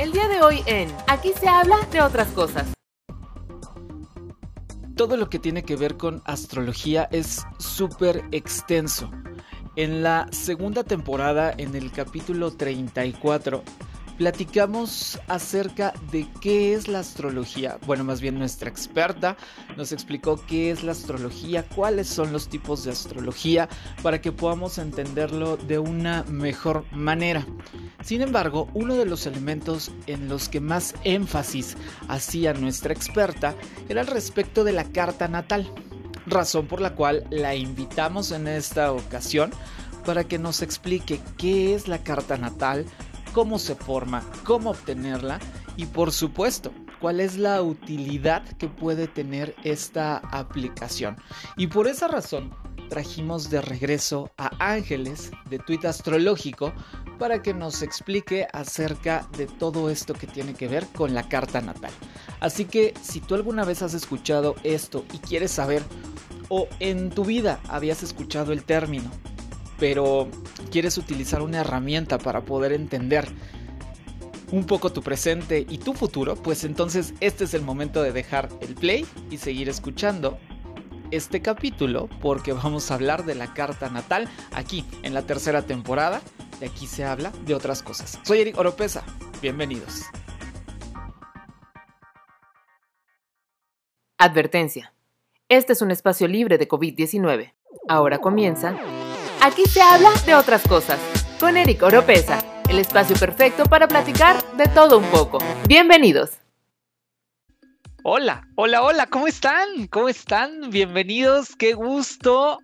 El día de hoy en Aquí se habla de otras cosas. Todo lo que tiene que ver con astrología es súper extenso. En la segunda temporada, en el capítulo 34, platicamos acerca de qué es la astrología. Bueno, más bien nuestra experta nos explicó qué es la astrología, cuáles son los tipos de astrología, para que podamos entenderlo de una mejor manera. Sin embargo, uno de los elementos en los que más énfasis hacía nuestra experta era al respecto de la carta natal, razón por la cual la invitamos en esta ocasión para que nos explique qué es la carta natal, cómo se forma, cómo obtenerla y por supuesto cuál es la utilidad que puede tener esta aplicación. Y por esa razón trajimos de regreso a Ángeles de Tweet Astrológico para que nos explique acerca de todo esto que tiene que ver con la carta natal. Así que si tú alguna vez has escuchado esto y quieres saber o en tu vida habías escuchado el término pero quieres utilizar una herramienta para poder entender un poco tu presente y tu futuro, pues entonces este es el momento de dejar el play y seguir escuchando este capítulo porque vamos a hablar de la carta natal aquí en la tercera temporada. De aquí se habla de otras cosas. Soy Eric Oropesa. Bienvenidos. Advertencia. Este es un espacio libre de COVID-19. Ahora comienza Aquí se habla de otras cosas, con Eric Oropesa, el espacio perfecto para platicar de todo un poco. Bienvenidos. Hola, hola, hola, ¿cómo están? ¿Cómo están? Bienvenidos, qué gusto,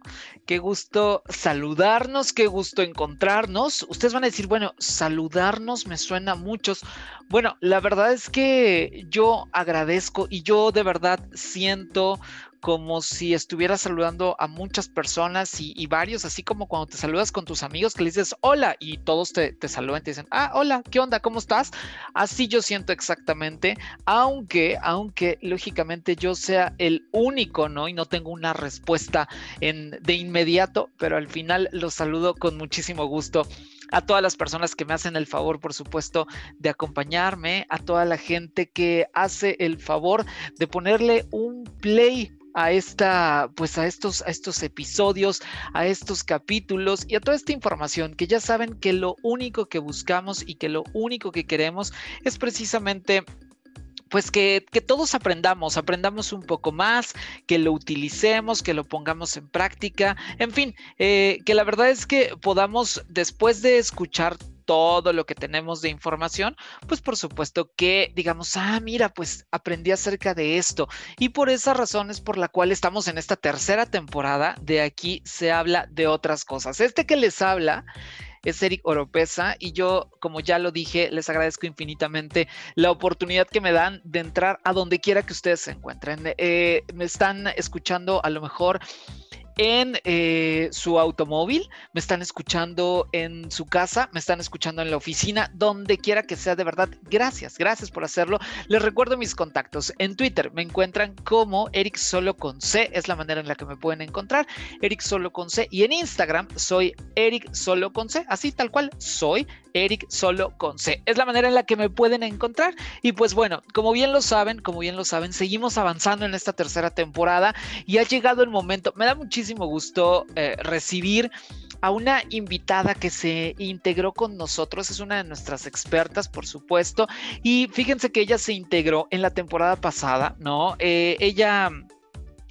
qué gusto saludarnos, qué gusto encontrarnos. Ustedes van a decir, bueno, saludarnos me suena a muchos. Bueno, la verdad es que yo agradezco y yo de verdad siento como si estuvieras saludando a muchas personas y, varios, así como cuando te saludas con tus amigos que le dices hola y todos te, te saludan te dicen, ah, hola, ¿qué onda? ¿Cómo estás? Así yo siento exactamente, aunque, aunque lógicamente yo sea el único, ¿no? Y no tengo una respuesta en, de inmediato, pero al final los saludo con muchísimo gusto a todas las personas que me hacen el favor, por supuesto, de acompañarme, a toda la gente que hace el favor de ponerle un play a esta, pues a estos, a estos episodios, a estos capítulos y a toda esta información que ya saben que lo único que buscamos y que lo único que queremos es precisamente pues que, todos aprendamos, aprendamos un poco más, que lo utilicemos, que lo pongamos en práctica, en fin, eh, que la verdad es que podamos, después de escuchar todo lo que tenemos de información, pues por supuesto que digamos, ah, mira, pues aprendí acerca de esto. Y por esa razón es por la cual estamos en esta tercera temporada de aquí se habla de otras cosas. Este que les habla es Eric Oropesa y yo, como ya lo dije, les agradezco infinitamente la oportunidad que me dan de entrar a donde quiera que ustedes se encuentren. Eh, me están escuchando a lo mejor en eh, su automóvil, me están escuchando en su casa, me están escuchando en la oficina, donde quiera que sea, de verdad, gracias, gracias por hacerlo. Les recuerdo mis contactos. En Twitter me encuentran como Eric Solo con C, es la manera en la que me pueden encontrar, Eric Solo con C. Y en Instagram soy Eric Solo con C, así tal cual, soy Eric Solo con C. Es la manera en la que me pueden encontrar. Y pues bueno, como bien lo saben, como bien lo saben, seguimos avanzando en esta tercera temporada y ha llegado el momento. Me da muchísimo gusto eh, recibir a una invitada que se integró con nosotros, es una de nuestras expertas, por supuesto, y fíjense que ella se integró en la temporada pasada, ¿no? Eh, ella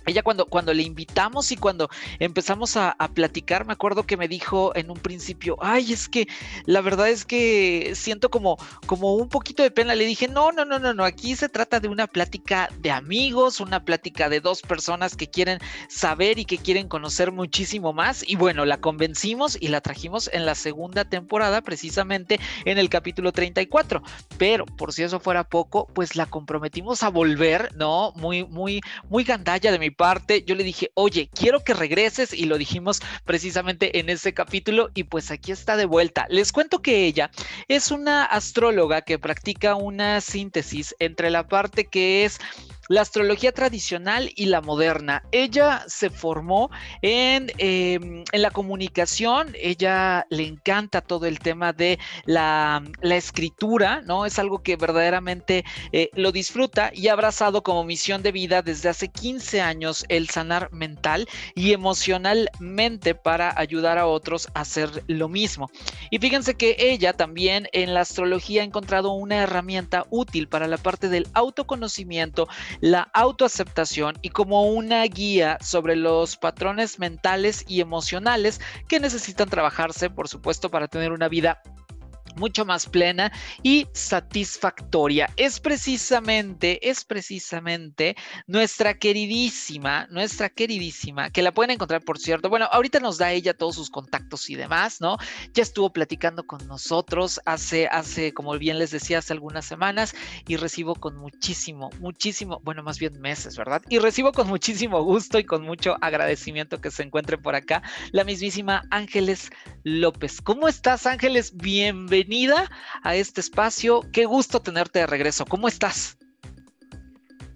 ella cuando, cuando le invitamos y cuando empezamos a, platicar, me acuerdo que me dijo en un principio, ay, es que la verdad es que siento como, como un poquito de pena. Le dije, no, no, no, no, no, aquí se trata de una plática de amigos, una plática de dos personas que quieren saber y que quieren conocer muchísimo más. Y bueno, la convencimos y la trajimos en la segunda temporada, precisamente en el capítulo 34. Pero por si eso fuera poco, pues la comprometimos a volver, ¿no? Muy, muy, muy gandalla de mi parte, yo le dije, oye, quiero que regreses y lo dijimos precisamente en ese capítulo y pues aquí está de vuelta. Les cuento que ella es una astróloga que practica una síntesis entre la parte que es la astrología tradicional y la moderna. Ella se formó en, em, en la comunicación, ella le encanta todo el tema de la, escritura, ¿no? Es algo que verdaderamente eh, lo disfruta y ha abrazado como misión de vida desde hace 15 años el sanar mental y emocionalmente para ayudar a otros a hacer lo mismo. Y fíjense que ella también en la astrología ha encontrado una herramienta útil para la parte del autoconocimiento, la autoaceptación y como una guía sobre los patrones mentales y emocionales que necesitan trabajarse, por supuesto, para tener una vida mucho más plena y satisfactoria. Es precisamente, es precisamente nuestra queridísima, nuestra queridísima, que la pueden encontrar, por cierto. Bueno, ahorita nos da ella todos sus contactos y demás, ¿no? Ya estuvo platicando con nosotros hace, hace, como bien les decía, hace algunas semanas y recibo con muchísimo, muchísimo, bueno, más bien meses, ¿verdad? Y recibo con muchísimo gusto y con mucho agradecimiento que se encuentre por acá la mismísima Ángeles López. ¿Cómo estás, Ángeles? Bienvenido bienvenida a este espacio. Qué gusto tenerte de regreso. ¿Cómo estás?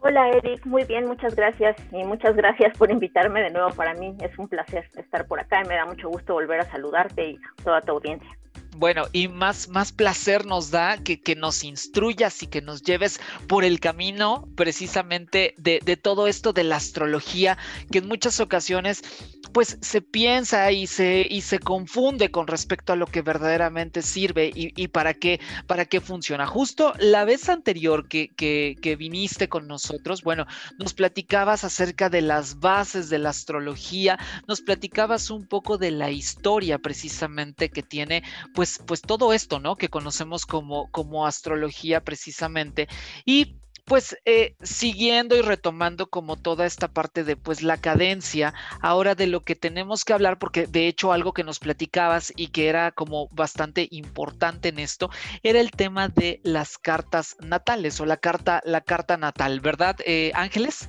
Hola Eric, muy bien, muchas gracias y muchas gracias por invitarme de nuevo. Para mí es un placer estar por acá y me da mucho gusto volver a saludarte y toda tu audiencia. Bueno, y más, más placer nos da que, que, nos instruyas y que nos lleves por el camino precisamente de, de, todo esto de la astrología, que en muchas ocasiones pues se piensa y se, y se confunde con respecto a lo que verdaderamente sirve y, para, qué, para qué funciona. Justo la vez anterior que, que, viniste con nosotros, bueno, nos platicabas acerca de las bases de la astrología, nos platicabas un poco de la historia precisamente que tiene, pues, pues todo esto, ¿no? Que conocemos como, como astrología precisamente. Y pues eh, siguiendo y retomando como toda esta parte de pues la cadencia, ahora de lo que tenemos que hablar, porque de hecho algo que nos platicabas y que era como bastante importante en esto, era el tema de las cartas natales o la carta, la carta natal, ¿verdad, eh, Ángeles?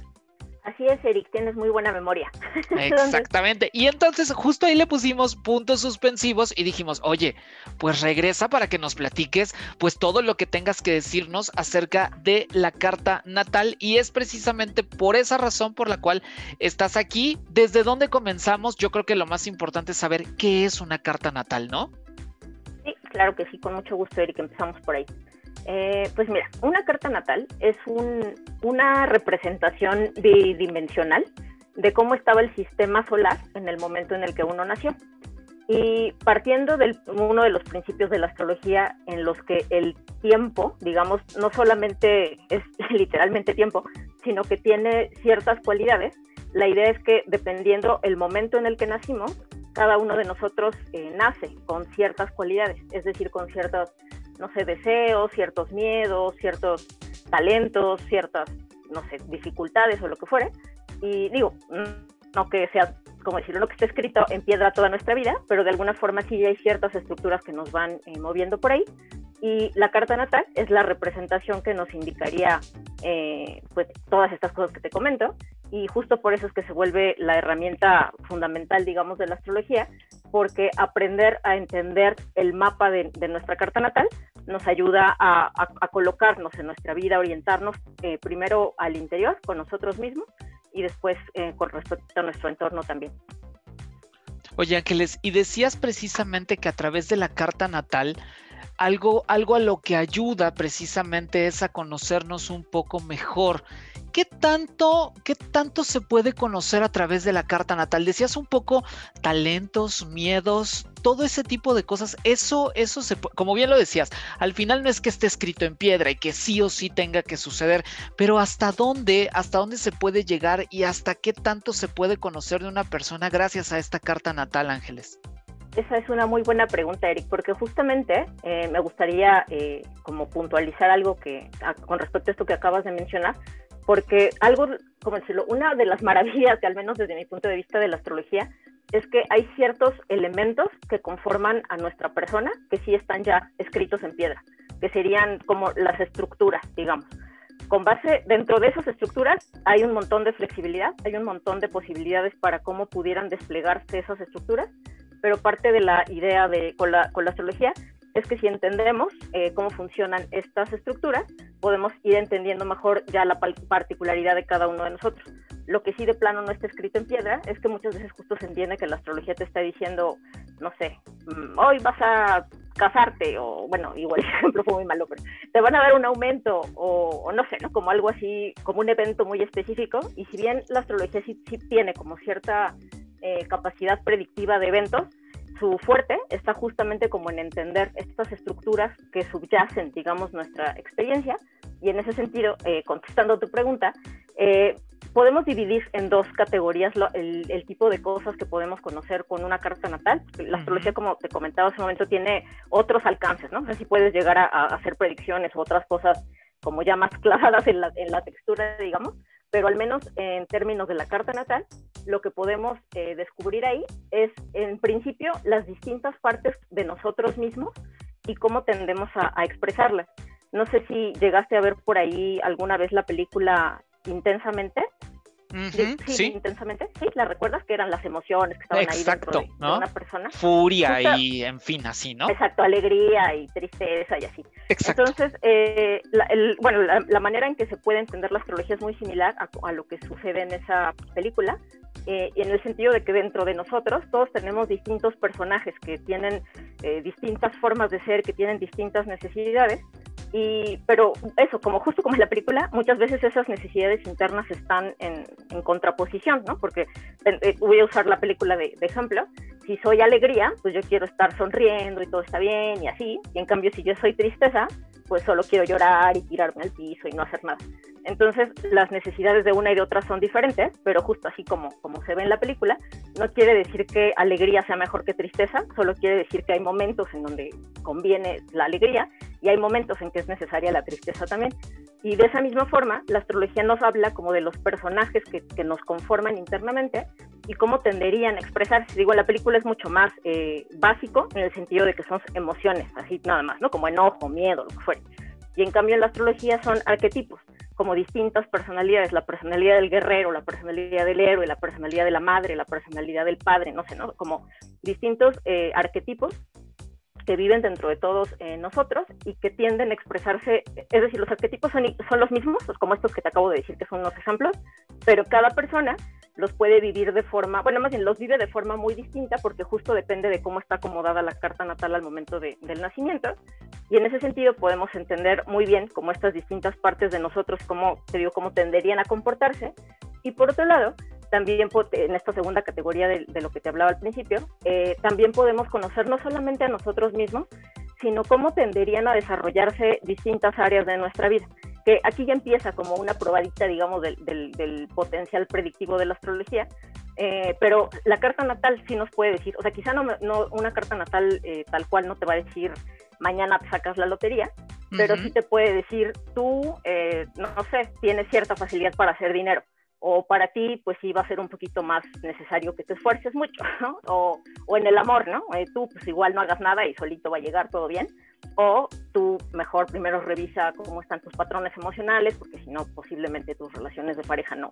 Así es, Eric, tienes muy buena memoria. Exactamente. Y entonces justo ahí le pusimos puntos suspensivos y dijimos, oye, pues regresa para que nos platiques pues todo lo que tengas que decirnos acerca de la carta natal. Y es precisamente por esa razón por la cual estás aquí. ¿Desde dónde comenzamos? Yo creo que lo más importante es saber qué es una carta natal, ¿no? Sí, claro que sí, con mucho gusto, Eric, empezamos por ahí. Eh, pues mira, una carta natal es una representación bidimensional de cómo estaba el sistema solar en el momento en el que uno nació. Y partiendo de uno de los principios de la astrología en los que el tiempo, digamos, no solamente es literalmente tiempo, sino que tiene ciertas cualidades, la idea es que dependiendo el momento en el que nacimos, cada uno de nosotros eh, nace con ciertas cualidades, es decir, con ciertas no sé, deseos, ciertos miedos, ciertos talentos, ciertas, no sé, dificultades o lo que fuere. Y digo, no que sea, como decirlo, no que esté escrito en piedra toda nuestra vida, pero de alguna forma sí hay ciertas estructuras que nos van eh, moviendo por ahí. Y la carta natal es la representación que nos indicaría eh, pues todas estas cosas que te comento. Y justo por eso es que se vuelve la herramienta fundamental, digamos, de la astrología, porque aprender a entender el mapa de, nuestra carta natal nos ayuda a, colocarnos en nuestra vida, orientarnos eh, primero al interior, con nosotros mismos, y después eh, con respecto a nuestro entorno también. Oye Ángeles, y decías precisamente que a través de la carta natal, algo, algo a lo que ayuda precisamente es a conocernos un poco mejor. ¿Qué tanto, ¿Qué tanto se puede conocer a través de la carta natal? Decías un poco talentos, miedos, todo ese tipo de cosas. Eso, eso se, como bien lo decías, al final no es que esté escrito en piedra y que sí o sí tenga que suceder, pero hasta dónde, hasta dónde se puede llegar y hasta qué tanto se puede conocer de una persona gracias a esta carta natal, Ángeles. Esa es una muy buena pregunta, Eric, porque justamente eh, me gustaría eh, como puntualizar algo que con respecto a esto que acabas de mencionar, porque algo, como decirlo, una de las maravillas, que al menos desde mi punto de vista de la astrología, es que hay ciertos elementos que conforman a nuestra persona que sí están ya escritos en piedra, que serían como las estructuras, digamos. Con base dentro de esas estructuras hay un montón de flexibilidad, hay un montón de posibilidades para cómo pudieran desplegarse esas estructuras, pero parte de la idea de, con, la, con la astrología es que si entendemos eh, cómo funcionan estas estructuras, podemos ir entendiendo mejor ya la particularidad de cada uno de nosotros. Lo que sí de plano no está escrito en piedra es que muchas veces justo se entiende que la astrología te está diciendo, no sé, mm, hoy vas a casarte o bueno, igual el ejemplo fue muy malo, pero te van a dar un aumento o, no sé, ¿no? Como algo así, como un evento muy específico y si bien la astrología sí, sí tiene como cierta eh, capacidad predictiva de eventos, su fuerte está justamente como en entender estas estructuras que subyacen, digamos, nuestra experiencia. Y en ese sentido, eh, contestando tu pregunta, eh, podemos dividir en dos categorías el, tipo de cosas que podemos conocer con una carta natal. La astrología, como te comentaba hace un momento, tiene otros alcances, ¿no? O sea, si puedes llegar a, hacer predicciones u otras cosas como ya más clavadas en la, en la textura, digamos, pero al menos en términos de la carta natal, lo que podemos eh, descubrir ahí es, en principio, las distintas partes de nosotros mismos y cómo tendemos a expresarlas. No sé si llegaste a ver por ahí alguna vez la película Intensamente, sí, intensamente. Sí, ¿la recuerdas? Que eran las emociones que estaban ahí dentro de, una persona. Furia y, en fin, así, ¿no? Exacto, alegría y tristeza y así. Exacto. Entonces, eh, bueno, la, manera en que se puede entender la astrología es muy similar a, lo que sucede en esa película. Eh, en el sentido de que dentro de nosotros todos tenemos distintos personajes que tienen eh, distintas formas de ser, que tienen distintas necesidades, y, pero eso, como justo como en la película, muchas veces esas necesidades internas están en, contraposición, ¿no? Porque eh, voy a usar la película de, de, ejemplo. Si soy alegría, pues yo quiero estar sonriendo y todo está bien y así. Y en cambio, si yo soy tristeza, pues solo quiero llorar y tirarme al piso y no hacer nada. Entonces, las necesidades de una y de otra son diferentes, pero justo así como, como se ve en la película, no quiere decir que alegría sea mejor que tristeza, solo quiere decir que hay momentos en donde conviene la alegría y hay momentos en que es necesaria la tristeza también. Y de esa misma forma, la astrología nos habla como de los personajes que, que nos conforman internamente y cómo tenderían a expresarse. Digo, la película es mucho más eh, básico en el sentido de que son emociones, así nada más, ¿no? Como enojo, miedo, lo que fuera. Y en cambio en la astrología son arquetipos, como distintas personalidades, la personalidad del guerrero, la personalidad del héroe, la personalidad de la madre, la personalidad del padre, no sé, ¿no? Como distintos eh, arquetipos que viven dentro de todos eh, nosotros y que tienden a expresarse, es decir, los arquetipos son, son los mismos, como estos que te acabo de decir que son unos ejemplos, pero cada persona los puede vivir de forma, bueno, más bien los vive de forma muy distinta porque justo depende de cómo está acomodada la carta natal al momento de, del nacimiento. Y en ese sentido podemos entender muy bien cómo estas distintas partes de nosotros, cómo, te digo, cómo tenderían a comportarse. Y por otro lado, también en esta segunda categoría de, lo que te hablaba al principio, eh, también podemos conocer no solamente a nosotros mismos, sino cómo tenderían a desarrollarse distintas áreas de nuestra vida que aquí ya empieza como una probadita, digamos, del, del, potencial predictivo de la astrología, eh, pero la carta natal sí nos puede decir, o sea, quizá no, no una carta natal eh, tal cual no te va a decir mañana te sacas la lotería, pero sí te puede decir tú, eh, no, sé, tienes cierta facilidad para hacer dinero o para ti, pues sí va a ser un poquito más necesario que te esfuerces mucho, ¿no? O, o en el amor, ¿no? tú, pues igual no hagas nada y solito va a llegar todo bien o tú mejor primero revisa cómo están tus patrones emocionales, porque si no, posiblemente tus relaciones de pareja no,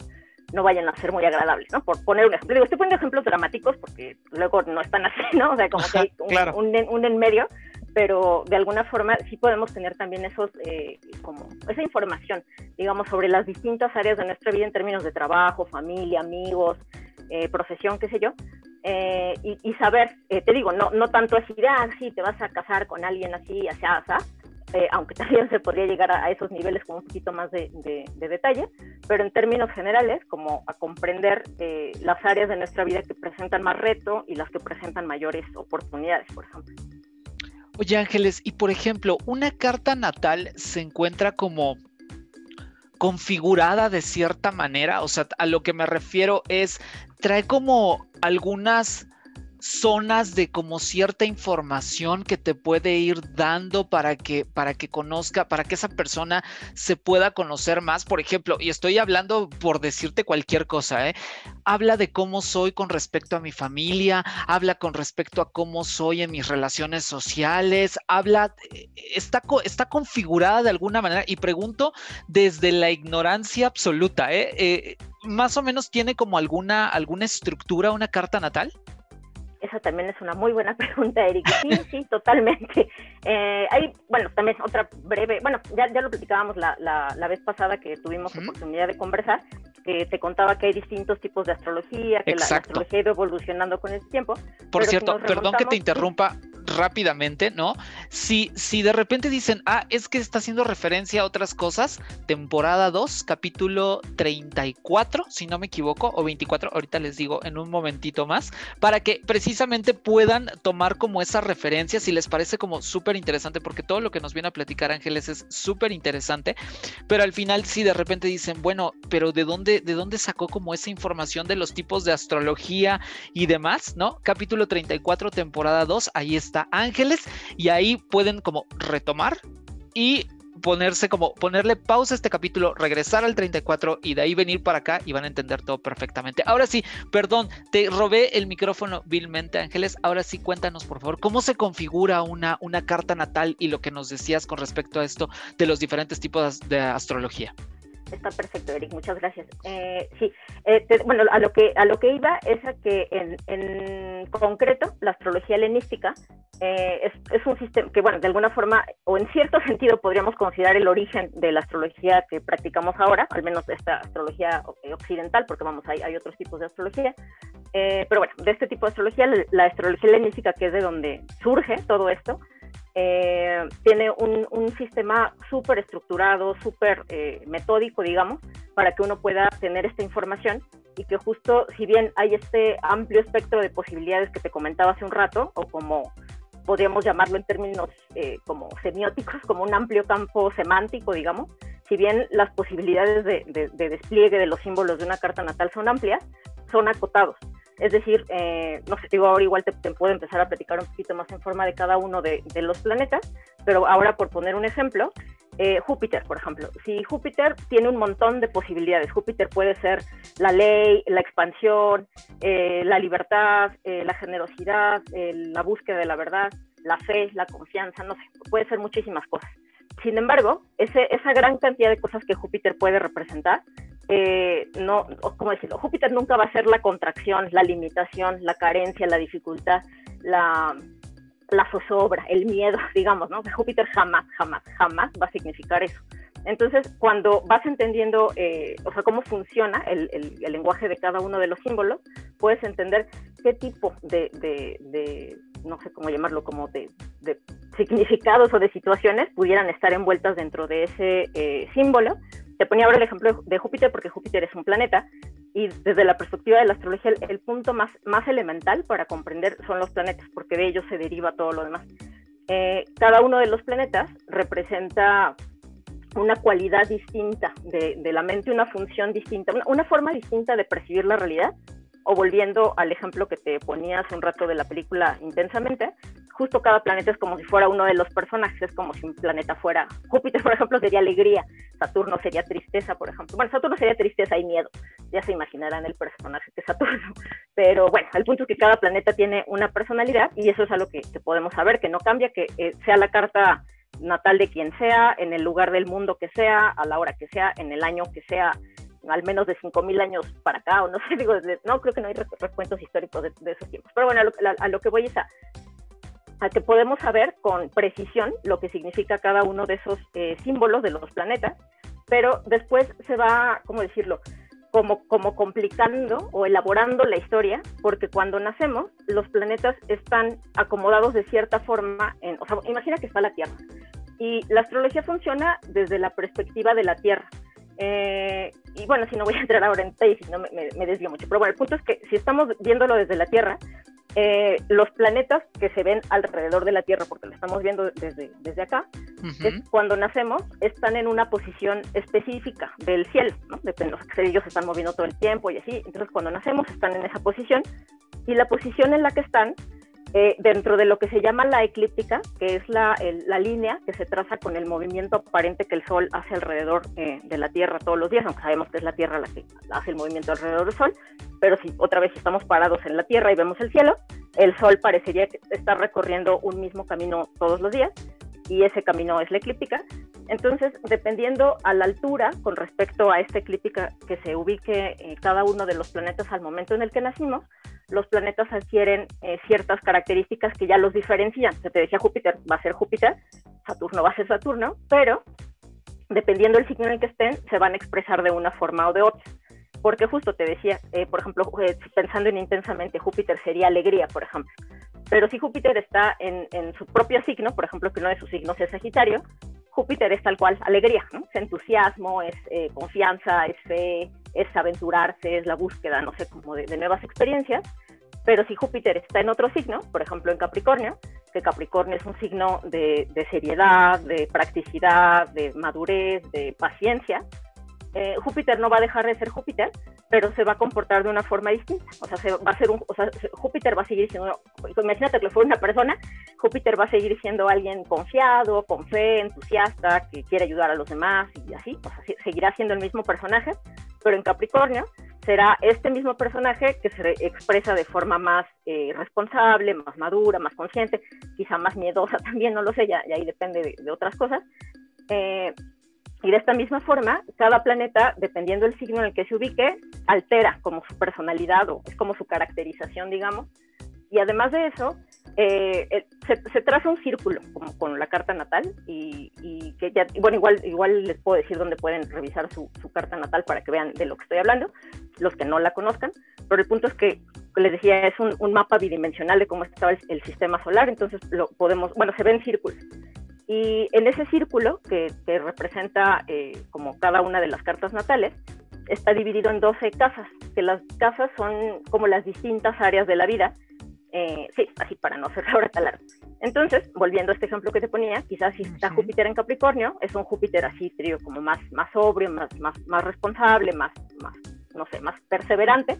no vayan a ser muy agradables, ¿no? Por poner un ejemplo, digo, estoy poniendo ejemplos dramáticos porque luego no están así, ¿no? O sea, como que hay un, un, en medio, pero de alguna forma sí podemos tener también esos, eh, como esa información, digamos, sobre las distintas áreas de nuestra vida en términos de trabajo, familia, amigos, eh, profesión, qué sé yo, eh, y, saber, eh, te digo, no, no tanto así, ah, sí, te vas a casar con alguien así, así, así, aunque también se podría llegar a, esos niveles con un poquito más de, de, detalle, pero en términos generales, como a comprender las áreas de nuestra vida que presentan más reto y las que presentan mayores oportunidades, por ejemplo. Oye Ángeles, y por ejemplo, una carta natal se encuentra como configurada de cierta manera, o sea, a lo que me refiero es, trae como algunas zonas de como cierta información que te puede ir dando para que para que conozca, para que esa persona se pueda conocer más, por ejemplo, y estoy hablando por decirte cualquier cosa, ¿eh? habla de cómo soy con respecto a mi familia, habla con respecto a cómo soy en mis relaciones sociales, habla, está, está configurada de alguna manera y pregunto desde la ignorancia absoluta, ¿eh? eh más o menos tiene como alguna, alguna estructura, una carta natal? Esa también es una muy buena pregunta, Eric. Sí, sí, totalmente. Eh, hay, bueno, también otra breve, bueno, ya, ya lo platicábamos la, la, vez pasada que tuvimos oportunidad de conversar, que te contaba que hay distintos tipos de astrología, que la, astrología ha ido evolucionando con el tiempo. Por cierto, perdón que te interrumpa rápidamente, ¿no? Si, si de repente dicen, ah, es que está haciendo referencia a otras cosas, temporada 2, capítulo 34, si no me equivoco, o 24, ahorita les digo en un momentito más, para que precisamente puedan tomar como esa referencia, si les parece como súper interesante, porque todo lo que nos viene a platicar Ángeles es súper interesante, pero al final si de repente dicen, bueno, pero ¿de dónde, ¿de dónde sacó como esa información de los tipos de astrología y demás, ¿no? Capítulo 34, temporada 2, ahí está Ángeles, y ahí pueden como retomar y ponerse como ponerle pausa a este capítulo, regresar al 34 y de ahí venir para acá y van a entender todo perfectamente. Ahora sí, perdón, te robé el micrófono vilmente, Ángeles. Ahora sí, cuéntanos, por favor, cómo se configura una, una carta natal y lo que nos decías con respecto a esto de los diferentes tipos de astrología. Está perfecto, Eric, muchas gracias. Eh, sí, eh, bueno, a lo que a lo que iba es a que en, en concreto la astrología helenística eh, es, es, un sistema que, bueno, de alguna forma o en cierto sentido podríamos considerar el origen de la astrología que practicamos ahora, al menos esta astrología occidental, porque vamos, hay, hay otros tipos de astrología. pero bueno, de este tipo de astrología, la astrología helenística, que es de donde surge todo esto, eh, tiene un, sistema súper estructurado, súper eh, metódico, digamos, para que uno pueda tener esta información y que justo, si bien hay este amplio espectro de posibilidades que te comentaba hace un rato, o como podríamos llamarlo en términos eh, como semióticos, como un amplio campo semántico, digamos, si bien las posibilidades de, de despliegue de los símbolos de una carta natal son amplias, son acotados. Es decir, eh, no sé, digo, ahora igual te, puedo empezar a platicar un poquito más en forma de cada uno de, los planetas, pero ahora por poner un ejemplo, eh, Júpiter, por ejemplo. Si Júpiter tiene un montón de posibilidades, Júpiter puede ser la ley, la expansión, eh, la libertad, la generosidad, la búsqueda de la verdad, la fe, la confianza, no sé, puede ser muchísimas cosas. Sin embargo, esa gran cantidad de cosas que Júpiter puede representar eh, no, ¿cómo decirlo? Júpiter nunca va a ser la contracción, la limitación, la carencia, la dificultad, la, la zozobra, el miedo, digamos, ¿no? Júpiter jamás, jamás, jamás va a significar eso. Entonces, cuando vas entendiendo, eh, o sea, cómo funciona el, el, lenguaje de cada uno de los símbolos, puedes entender qué tipo de, de, no sé cómo llamarlo, como de, de, significados o de situaciones pudieran estar envueltas dentro de ese eh, símbolo te ponía ahora el ejemplo de Júpiter porque Júpiter es un planeta y desde la perspectiva de la astrología el, punto más, más elemental para comprender son los planetas porque de ellos se deriva todo lo demás. Eh, cada uno de los planetas representa una cualidad distinta de, la mente, una función distinta, una, una, forma distinta de percibir la realidad. O volviendo al ejemplo que te ponía hace un rato de la película Intensamente, justo cada planeta es como si fuera uno de los personajes, es como si un planeta fuera, Júpiter por ejemplo sería alegría, Saturno sería tristeza, por ejemplo. Bueno, Saturno sería tristeza y miedo, ya se imaginarán el personaje que es Saturno. Pero bueno, el punto es que cada planeta tiene una personalidad y eso es algo que, podemos saber, que no cambia, que eh, sea la carta natal de quien sea, en el lugar del mundo que sea, a la hora que sea, en el año que sea, al menos de 5.000 años para acá, o no sé, digo, no creo que no hay recuentos históricos de, esos tiempos. Pero bueno, a lo, a lo, que voy es a, a que podemos saber con precisión lo que significa cada uno de esos eh, símbolos de los planetas, pero después se va, ¿cómo decirlo? Como, como complicando o elaborando la historia, porque cuando nacemos, los planetas están acomodados de cierta forma, en, o sea, imagina que está la Tierra, y la astrología funciona desde la perspectiva de la Tierra. Eh, y bueno, si no voy a entrar ahora en detalles, si no me, me, desvío mucho, pero bueno, el punto es que si estamos viéndolo desde la Tierra, eh, los planetas que se ven alrededor de la Tierra, porque lo estamos viendo desde, desde acá, es cuando nacemos, están en una posición específica del cielo, ¿no? Depende, los ellos se están moviendo todo el tiempo y así, entonces cuando nacemos están en esa posición, y la posición en la que están eh, dentro de lo que se llama la eclíptica, que es la, la, línea que se traza con el movimiento aparente que el Sol hace alrededor eh, de la Tierra todos los días, aunque sabemos que es la Tierra la que hace el movimiento alrededor del Sol, pero si otra vez estamos parados en la Tierra y vemos el cielo, el Sol parecería estar recorriendo un mismo camino todos los días, y ese camino es la eclíptica. Entonces, dependiendo a la altura con respecto a esta eclíptica que se ubique eh, cada uno de los planetas al momento en el que nacimos, los planetas adquieren eh, ciertas características que ya los diferencian. Se te decía Júpiter va a ser Júpiter, Saturno va a ser Saturno, pero dependiendo del signo en el que estén, se van a expresar de una forma o de otra. Porque justo te decía, eh, por ejemplo, eh, pensando en intensamente, Júpiter sería alegría, por ejemplo. Pero si Júpiter está en, en, su propio signo, por ejemplo, que uno de sus signos es Sagitario, Júpiter es tal cual alegría, ¿no? Es entusiasmo, es eh, confianza, es fe, es aventurarse, es la búsqueda, no sé, como de, de, nuevas experiencias. Pero si Júpiter está en otro signo, por ejemplo en Capricornio, que Capricornio es un signo de, de seriedad, de practicidad, de madurez, de paciencia, eh, Júpiter no va a dejar de ser Júpiter, pero se va a comportar de una forma distinta. O sea, se va a ser un, o sea, Júpiter va a seguir siendo, imagínate que fuera una persona, Júpiter va a seguir siendo alguien confiado, con fe, entusiasta, que quiere ayudar a los demás y así. O sea, seguirá siendo el mismo personaje, pero en Capricornio será este mismo personaje que se expresa de forma más eh, responsable, más madura, más consciente, quizá más miedosa también, no lo sé, ya, ya ahí depende de, de otras cosas. Eh, y de esta misma forma, cada planeta, dependiendo del signo en el que se ubique, altera como su personalidad o es como su caracterización, digamos. Y además de eso, eh, eh se, traza un círculo con la carta natal y, y, que ya, bueno, igual, les puedo decir dónde pueden revisar su, carta natal para que vean de lo que estoy hablando, los que no la conozcan, pero el punto es que, les decía, es un, mapa bidimensional de cómo estaba el, sistema solar, entonces lo podemos, bueno, se ven círculos. Y en ese círculo, que, que representa eh, como cada una de las cartas natales, está dividido en 12 casas, que las casas son como las distintas áreas de la vida. Eh, sí, así para no ser ahora tan largo. Entonces, volviendo a este ejemplo que te ponía, quizás si está Júpiter en Capricornio, es un Júpiter así, trío, como más, más sobrio, más, más, más responsable, más, más, no sé, más perseverante.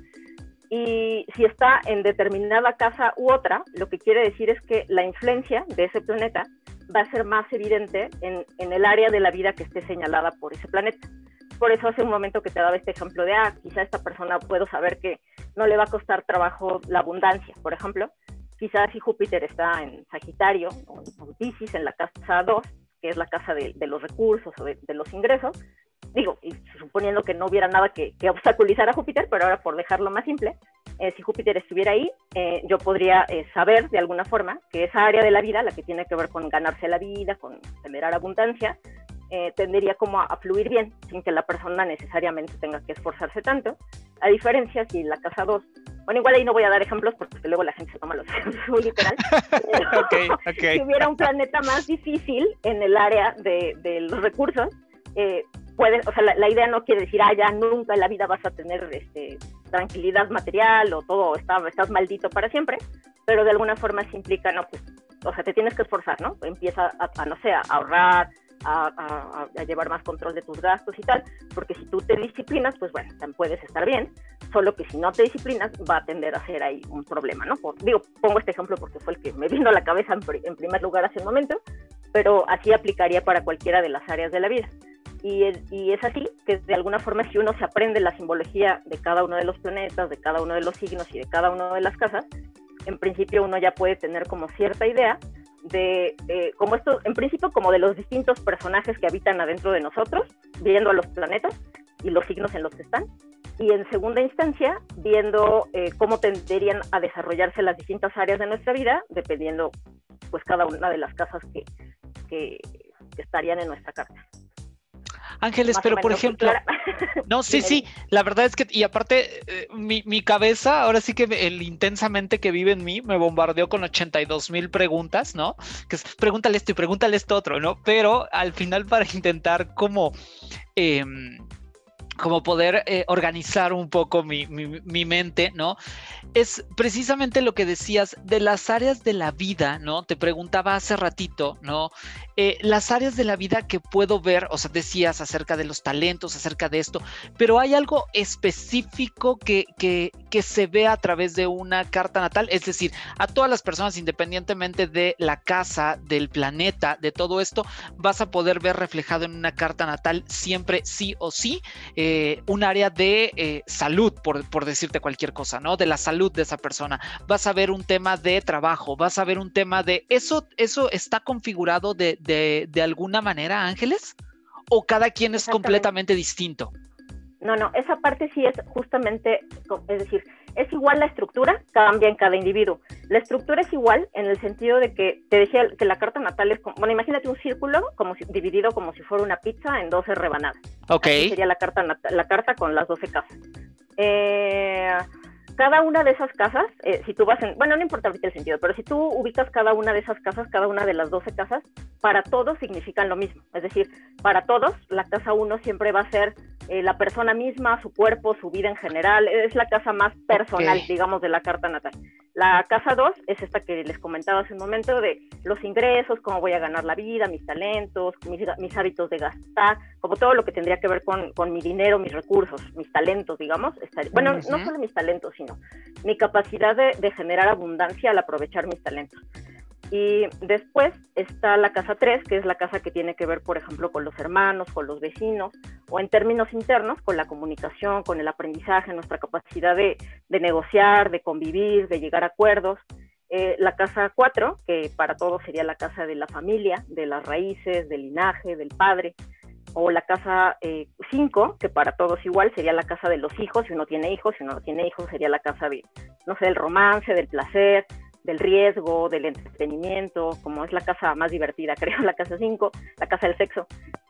Y si está en determinada casa u otra, lo que quiere decir es que la influencia de ese planeta va a ser más evidente en, en, el área de la vida que esté señalada por ese planeta. Por eso hace un momento que te daba este ejemplo de, ah, quizá esta persona puedo saber que no le va a costar trabajo la abundancia, por ejemplo. Quizás si Júpiter está en Sagitario o en Pisces, en la casa 2, que es la casa de, de los recursos o de, de, los ingresos, digo, y suponiendo que no hubiera nada que, que obstaculizar a Júpiter, pero ahora por dejarlo más simple, eh, si Júpiter estuviera ahí, eh, yo podría eh, saber de alguna forma que esa área de la vida, la que tiene que ver con ganarse la vida, con generar abundancia, eh, tendería como a, a, fluir bien, sin que la persona necesariamente tenga que esforzarse tanto. A diferencia si la casa 2, bueno, igual ahí no voy a dar ejemplos porque luego la gente se toma los ejemplos literal. okay, okay. Si hubiera un planeta más difícil en el área de, de los recursos, eh, puede, o sea, la, la, idea no quiere decir, ah, ya nunca en la vida vas a tener este, tranquilidad material o todo, está, estás maldito para siempre, pero de alguna forma se implica, no, pues, o sea, te tienes que esforzar, ¿no? Empieza a, a no sé, a ahorrar, a, a, a, llevar más control de tus gastos y tal, porque si tú te disciplinas, pues bueno, también puedes estar bien, solo que si no te disciplinas va a tender a ser ahí un problema, ¿no? Por, digo, pongo este ejemplo porque fue el que me vino a la cabeza en, en primer lugar hace un momento, pero así aplicaría para cualquiera de las áreas de la vida. Y, y, es así que de alguna forma si uno se aprende la simbología de cada uno de los planetas, de cada uno de los signos y de cada una de las casas, en principio uno ya puede tener como cierta idea de, de como esto, en principio como de los distintos personajes que habitan adentro de nosotros, viendo a los planetas y los signos en los que están, y en segunda instancia viendo eh, cómo tenderían a desarrollarse las distintas áreas de nuestra vida, dependiendo pues cada una de las casas que, que estarían en nuestra carta. Ángeles, Más pero por ejemplo, no, sí, sí, la verdad es que, y aparte, eh, mi, mi, cabeza, ahora sí que el intensamente que vive en mí, me bombardeó con 82 mil preguntas, ¿no? Que es, pregúntale esto y pregúntale esto otro, ¿no? Pero al final para intentar como... Eh, como poder eh, organizar un poco mi, mi, mi, mente, ¿no? Es precisamente lo que decías de las áreas de la vida, ¿no? Te preguntaba hace ratito, ¿no? Eh, las áreas de la vida que puedo ver, o sea, decías acerca de los talentos, acerca de esto, pero hay algo específico que, que, que se ve a través de una carta natal, es decir, a todas las personas, independientemente de la casa, del planeta, de todo esto, vas a poder ver reflejado en una carta natal siempre sí o sí. Eh, eh, un área de eh, salud, por, por, decirte cualquier cosa, ¿no? De la salud de esa persona. Vas a ver un tema de trabajo, vas a ver un tema de... ¿Eso, eso está configurado de, de, de alguna manera, Ángeles? ¿O cada quien es completamente distinto? No, no, esa parte sí es justamente, es decir, es igual la estructura, cambia en cada individuo. La estructura es igual en el sentido de que te decía que la carta natal es como, bueno, imagínate un círculo como si, dividido como si fuera una pizza en 12 rebanadas. Ok. sería la carta, la carta con las 12 casas. Eh, cada una de esas casas, eh, si tú vas en, bueno, no importa ahorita el sentido, pero si tú ubicas cada una de esas casas, cada una de las 12 casas, para todos significan lo mismo. Es decir, para todos, la casa 1 siempre va a ser eh, la persona misma, su cuerpo, su vida en general, es la casa más personal, digamos, de la carta natal. La casa 2 es esta que les comentaba hace un momento de los ingresos, cómo voy a ganar la vida, mis talentos, mis, hábitos de gastar, como todo lo que tendría que ver con, con mi dinero, mis recursos, mis talentos, digamos. bueno, no solo mis talentos, sino mi capacidad de, de generar abundancia al aprovechar mis talentos. Y después está la casa 3, que es la casa que tiene que ver, por ejemplo, con los hermanos, con los vecinos, o en términos internos, con la comunicación, con el aprendizaje, nuestra capacidad de, negociar, de convivir, de llegar a acuerdos. Eh, la casa 4, que para todos sería la casa de la familia, de las raíces, del linaje, del padre. O la casa 5, eh, que para todos igual sería la casa de los hijos, si uno tiene hijos, si uno no tiene hijos sería la casa de, no sé, del romance, del placer, del riesgo, del entretenimiento, como es la casa más divertida, creo, la casa 5, la casa del sexo,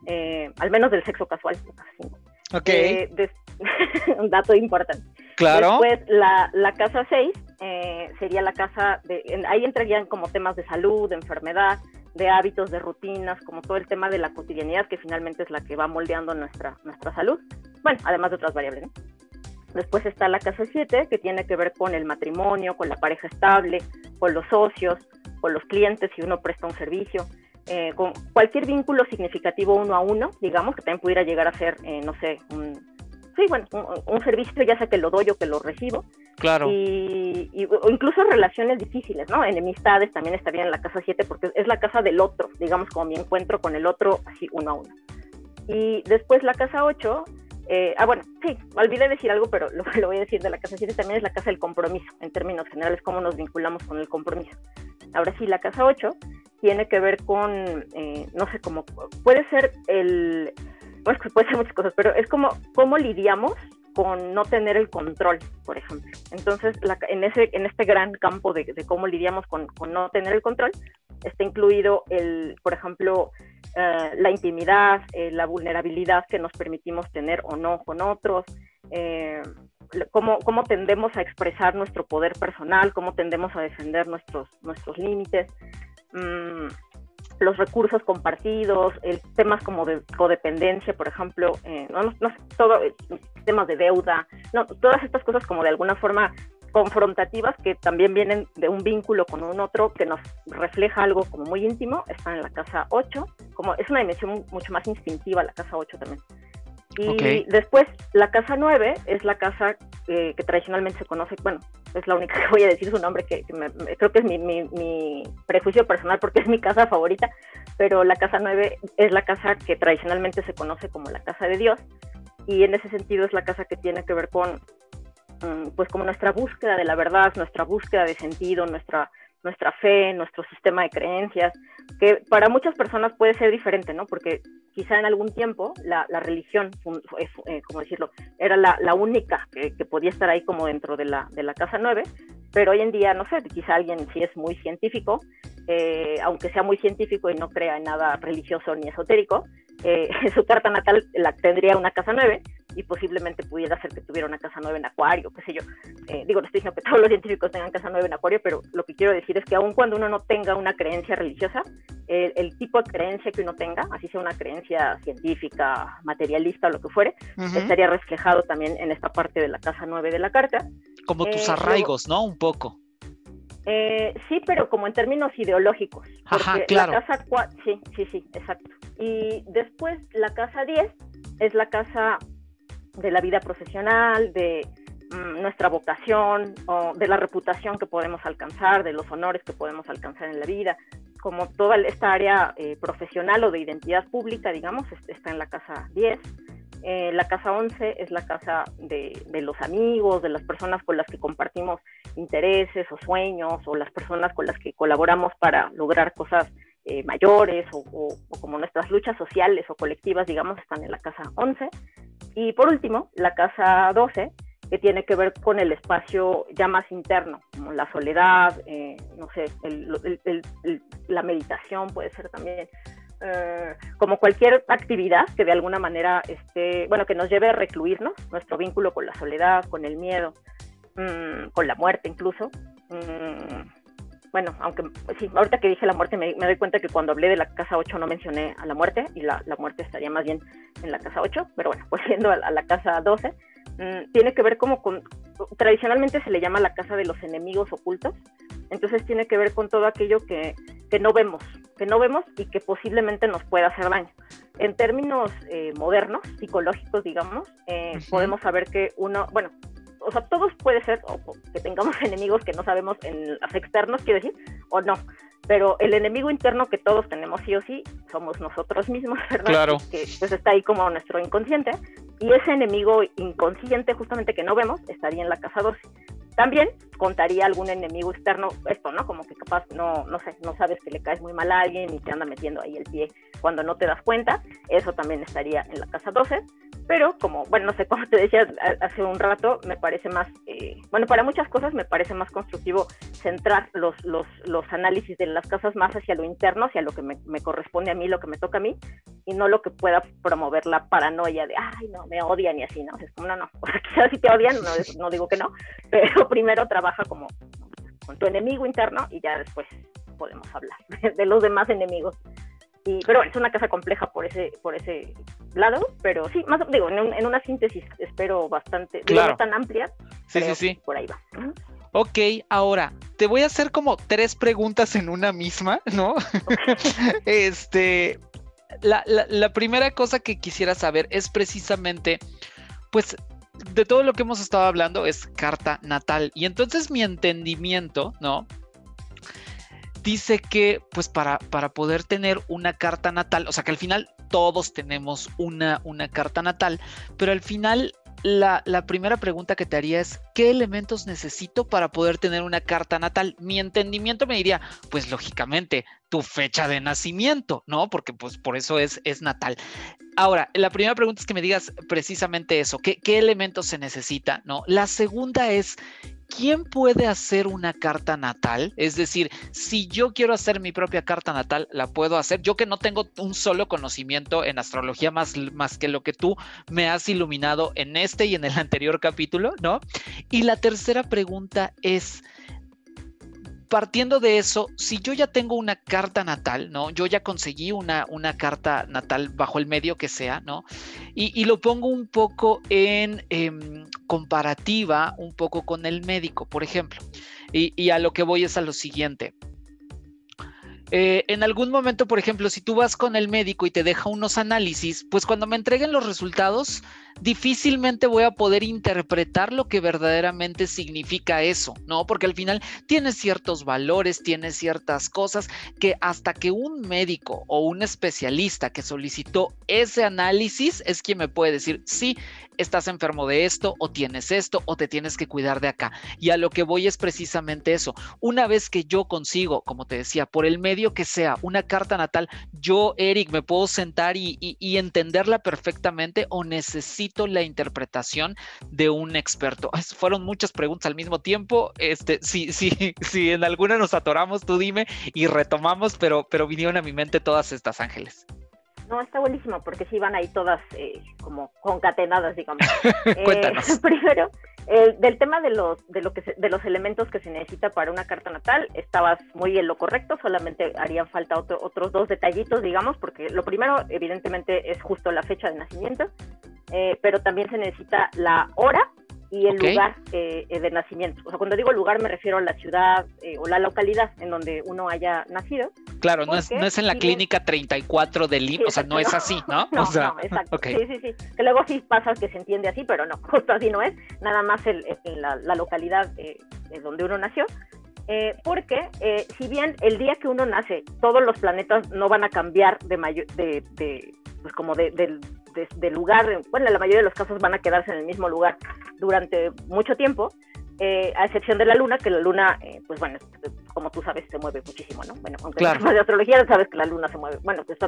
eh, al menos del sexo casual, la casa 5. Ok. Eh, un dato importante. Claro. Después, la, la casa 6 eh, sería la casa de. Ahí entrarían como temas de salud, de enfermedad, de hábitos, de rutinas, como todo el tema de la cotidianidad, que finalmente es la que va moldeando nuestra, nuestra salud. Bueno, además de otras variables. ¿no? Después está la casa 7, que tiene que ver con el matrimonio, con la pareja estable, con los socios, con los clientes si uno presta un servicio, eh, con cualquier vínculo significativo uno a uno, digamos, que también pudiera llegar a ser, eh, no sé, un, sí, bueno, un, servicio ya sea que lo doy o que lo recibo. Claro. Y, o incluso relaciones difíciles, ¿no? Enemistades también estarían en la casa 7 porque es la casa del otro, digamos, como mi encuentro con el otro así uno a uno. Y después la casa 8 eh, ah, bueno, sí, olvidé decir algo, pero lo, lo, voy a decir de la casa 7 también es la casa del compromiso, en términos generales, cómo nos vinculamos con el compromiso. Ahora sí, la casa 8 tiene que ver con, eh, no sé, cómo, puede ser el, bueno, puede ser muchas cosas, pero es como cómo lidiamos con no tener el control, por ejemplo. Entonces, en, ese, en este gran campo de, cómo lidiamos con, no tener el control, está incluido el, por ejemplo, eh, la intimidad, eh, la vulnerabilidad que nos permitimos tener o no con otros, eh, cómo, cómo, tendemos a expresar nuestro poder personal, cómo tendemos a defender nuestros, nuestros límites, mm, los recursos compartidos, el, temas como de codependencia, por ejemplo, no, no, todo, temas de deuda, no, todas estas cosas como de alguna forma confrontativas que también vienen de un vínculo con un otro que nos refleja algo como muy íntimo, están en la casa 8, como es una dimensión mucho más instintiva la casa 8 también. Y después la casa 9 es la casa eh, que tradicionalmente se conoce, bueno, es la única que voy a decir su nombre, que, creo que es mi, mi, prejuicio personal porque es mi casa favorita, pero la casa 9 es la casa que tradicionalmente se conoce como la casa de Dios y en ese sentido es la casa que tiene que ver con Mm, pues como nuestra búsqueda de la verdad, nuestra búsqueda de sentido, nuestra, nuestra fe, nuestro sistema de creencias, que para muchas personas puede ser diferente, ¿no? Porque quizá en algún tiempo la, religión, eh, como decirlo, era la, única que, que, podía estar ahí como dentro de la, de la Casa 9, pero hoy en día, no sé, quizá alguien si es muy científico, eh, aunque sea muy científico y no crea en nada religioso ni esotérico, eh, su carta natal la tendría una casa 9 y posiblemente pudiera ser que tuviera una casa 9 en acuario, qué sé yo. Eh, digo, no estoy diciendo que todos los científicos tengan casa 9 en acuario, pero lo que quiero decir es que aun cuando uno no tenga una creencia religiosa, el tipo de creencia que uno tenga, así sea una creencia científica, materialista o lo que fuere, estaría reflejado también en esta parte de la casa 9 de la carta. Como tus arraigos, ¿no? Un poco. Eh, sí, pero como en términos ideológicos. Ajá, claro. La casa sí, sí, sí, exacto. Y después la casa 10 es la casa de la vida profesional, de mm, nuestra vocación, o de la reputación que podemos alcanzar, de los honores que podemos alcanzar en la vida. Como toda esta área eh, profesional o de identidad pública, digamos, está en la casa 10. Eh, la casa 11 es la casa de, los amigos, de las personas con las que compartimos intereses o sueños, o las personas con las que colaboramos para lograr cosas eh, mayores, o, como nuestras luchas sociales o colectivas, digamos, están en la casa 11. Y por último, la casa 12 que tiene que ver con el espacio ya más interno, como la soledad, eh, no sé, la meditación puede ser también. Eh, como cualquier actividad que de alguna manera esté, bueno, que nos lleve a recluirnos, nuestro vínculo con la soledad, con el miedo, mm, con la muerte incluso. Mm, bueno, aunque sí, ahorita que dije la muerte me, doy cuenta que cuando hablé de la casa 8 no mencioné a la muerte y la, la muerte estaría más bien en la casa 8, pero bueno, pues yendo a, la casa 12, mm, tiene que ver como con, tradicionalmente se le llama la casa de los enemigos ocultos, entonces tiene que ver con todo aquello que, que no vemos, que no vemos y que posiblemente nos pueda hacer daño. En términos eh, modernos, psicológicos, digamos, eh, podemos saber que uno, bueno, o sea, todos puede ser o, que tengamos enemigos que no sabemos en los externos, quiero decir, o no. Pero el enemigo interno que todos tenemos sí o sí somos nosotros mismos, ¿verdad? Claro. Que pues está ahí como nuestro inconsciente. Y ese enemigo inconsciente, justamente que no vemos, estaría en la casa 12. También contaría algún enemigo externo, esto, ¿no? Como que capaz, no, no sé, no sabes que le caes muy mal a alguien y te anda metiendo ahí el pie cuando no te das cuenta. Eso también estaría en la casa 12 pero como, bueno, no sé, como te decía hace un rato, me parece más, eh, bueno, para muchas cosas me parece más constructivo centrar los, los, los, análisis de las casas más hacia lo interno, hacia lo que me, me, corresponde a mí, lo que me toca a mí, y no lo que pueda promover la paranoia de, ay, no, me odian y así, ¿no? Es como, no, no, o sea, quizás si te odian, no, no digo que no, pero primero trabaja como con tu enemigo interno y ya después podemos hablar de los demás enemigos pero es una casa compleja por ese, por ese lado, pero sí, más digo, en, una síntesis espero bastante, no tan amplia. Sí, sí, sí. Por ahí va. Ok, ahora te voy a hacer como tres preguntas en una misma, ¿no? este, la, la, primera cosa que quisiera saber es precisamente, pues, de todo lo que hemos estado hablando es carta natal. Y entonces mi entendimiento, ¿no? Dice que pues para, para poder tener una carta natal, o sea que al final todos tenemos una, una carta natal, pero al final la, la, primera pregunta que te haría es, ¿qué elementos necesito para poder tener una carta natal? Mi entendimiento me diría, pues lógicamente, tu fecha de nacimiento, ¿no? Porque pues por eso es, es natal. Ahora, la primera pregunta es que me digas precisamente eso, ¿qué, qué elementos se necesita, ¿no? La segunda es, ¿quién puede hacer una carta natal? Es decir, si yo quiero hacer mi propia carta natal, la puedo hacer. Yo que no tengo un solo conocimiento en astrología más, más que lo que tú me has iluminado en este y en el anterior capítulo, ¿no? Y la tercera pregunta es, partiendo de eso, si yo ya tengo una carta natal, ¿no? Yo ya conseguí una, una carta natal bajo el medio que sea, ¿no? Y, lo pongo un poco en em, comparativa, un poco con el médico, por ejemplo. Y, y a lo que voy es a lo siguiente. Eh, en algún momento, por ejemplo, si tú vas con el médico y te deja unos análisis, pues cuando me entreguen los resultados, difícilmente voy a poder interpretar lo que verdaderamente significa eso, ¿no? Porque al final tiene ciertos valores, tiene ciertas cosas que hasta que un médico o un especialista que solicitó ese análisis es quien me puede decir, sí, estás enfermo de esto o tienes esto o te tienes que cuidar de acá. Y a lo que voy es precisamente eso. Una vez que yo consigo, como te decía, por el medio que sea, una carta natal, yo, Eric, me puedo sentar y, entenderla perfectamente o necesito la interpretación de un experto. fueron muchas preguntas al mismo tiempo. Este, si, si, si en alguna nos atoramos, tú dime y retomamos, pero, pero vinieron a mi mente todas estas ángeles. No, está buenísimo porque sí van ahí todas eh, como concatenadas, digamos. Cuéntanos. Eh, primero, del tema de los, de, lo que de los elementos que se necesita para una carta natal, estabas muy en lo correcto, solamente harían falta otros dos detallitos, digamos, porque lo primero, evidentemente, es justo la fecha de nacimiento, eh, pero también se necesita la hora y el lugar eh, eh, de nacimiento. O sea, cuando digo lugar me refiero a la ciudad eh, o la localidad en donde uno haya nacido. Claro, no es, no es en la clínica 34 de Lima, o sea, no es así, ¿no? No, o sea, no exacto. Sí, sí, sí. Que luego sí pasa que se entiende así, pero no, justo así no es. Nada más el, la, la, localidad donde uno nació. porque si bien el día que uno nace, todos los planetas no van a cambiar de, mayor, de, de pues como de, de, lugar, bueno, en la mayoría de los casos van a quedarse en el mismo lugar durante mucho tiempo, eh, a excepción de la luna, que la luna, eh, pues bueno, como tú sabes, se mueve muchísimo, ¿no? Bueno, aunque claro. de astrología sabes que la luna se mueve. Bueno, pues,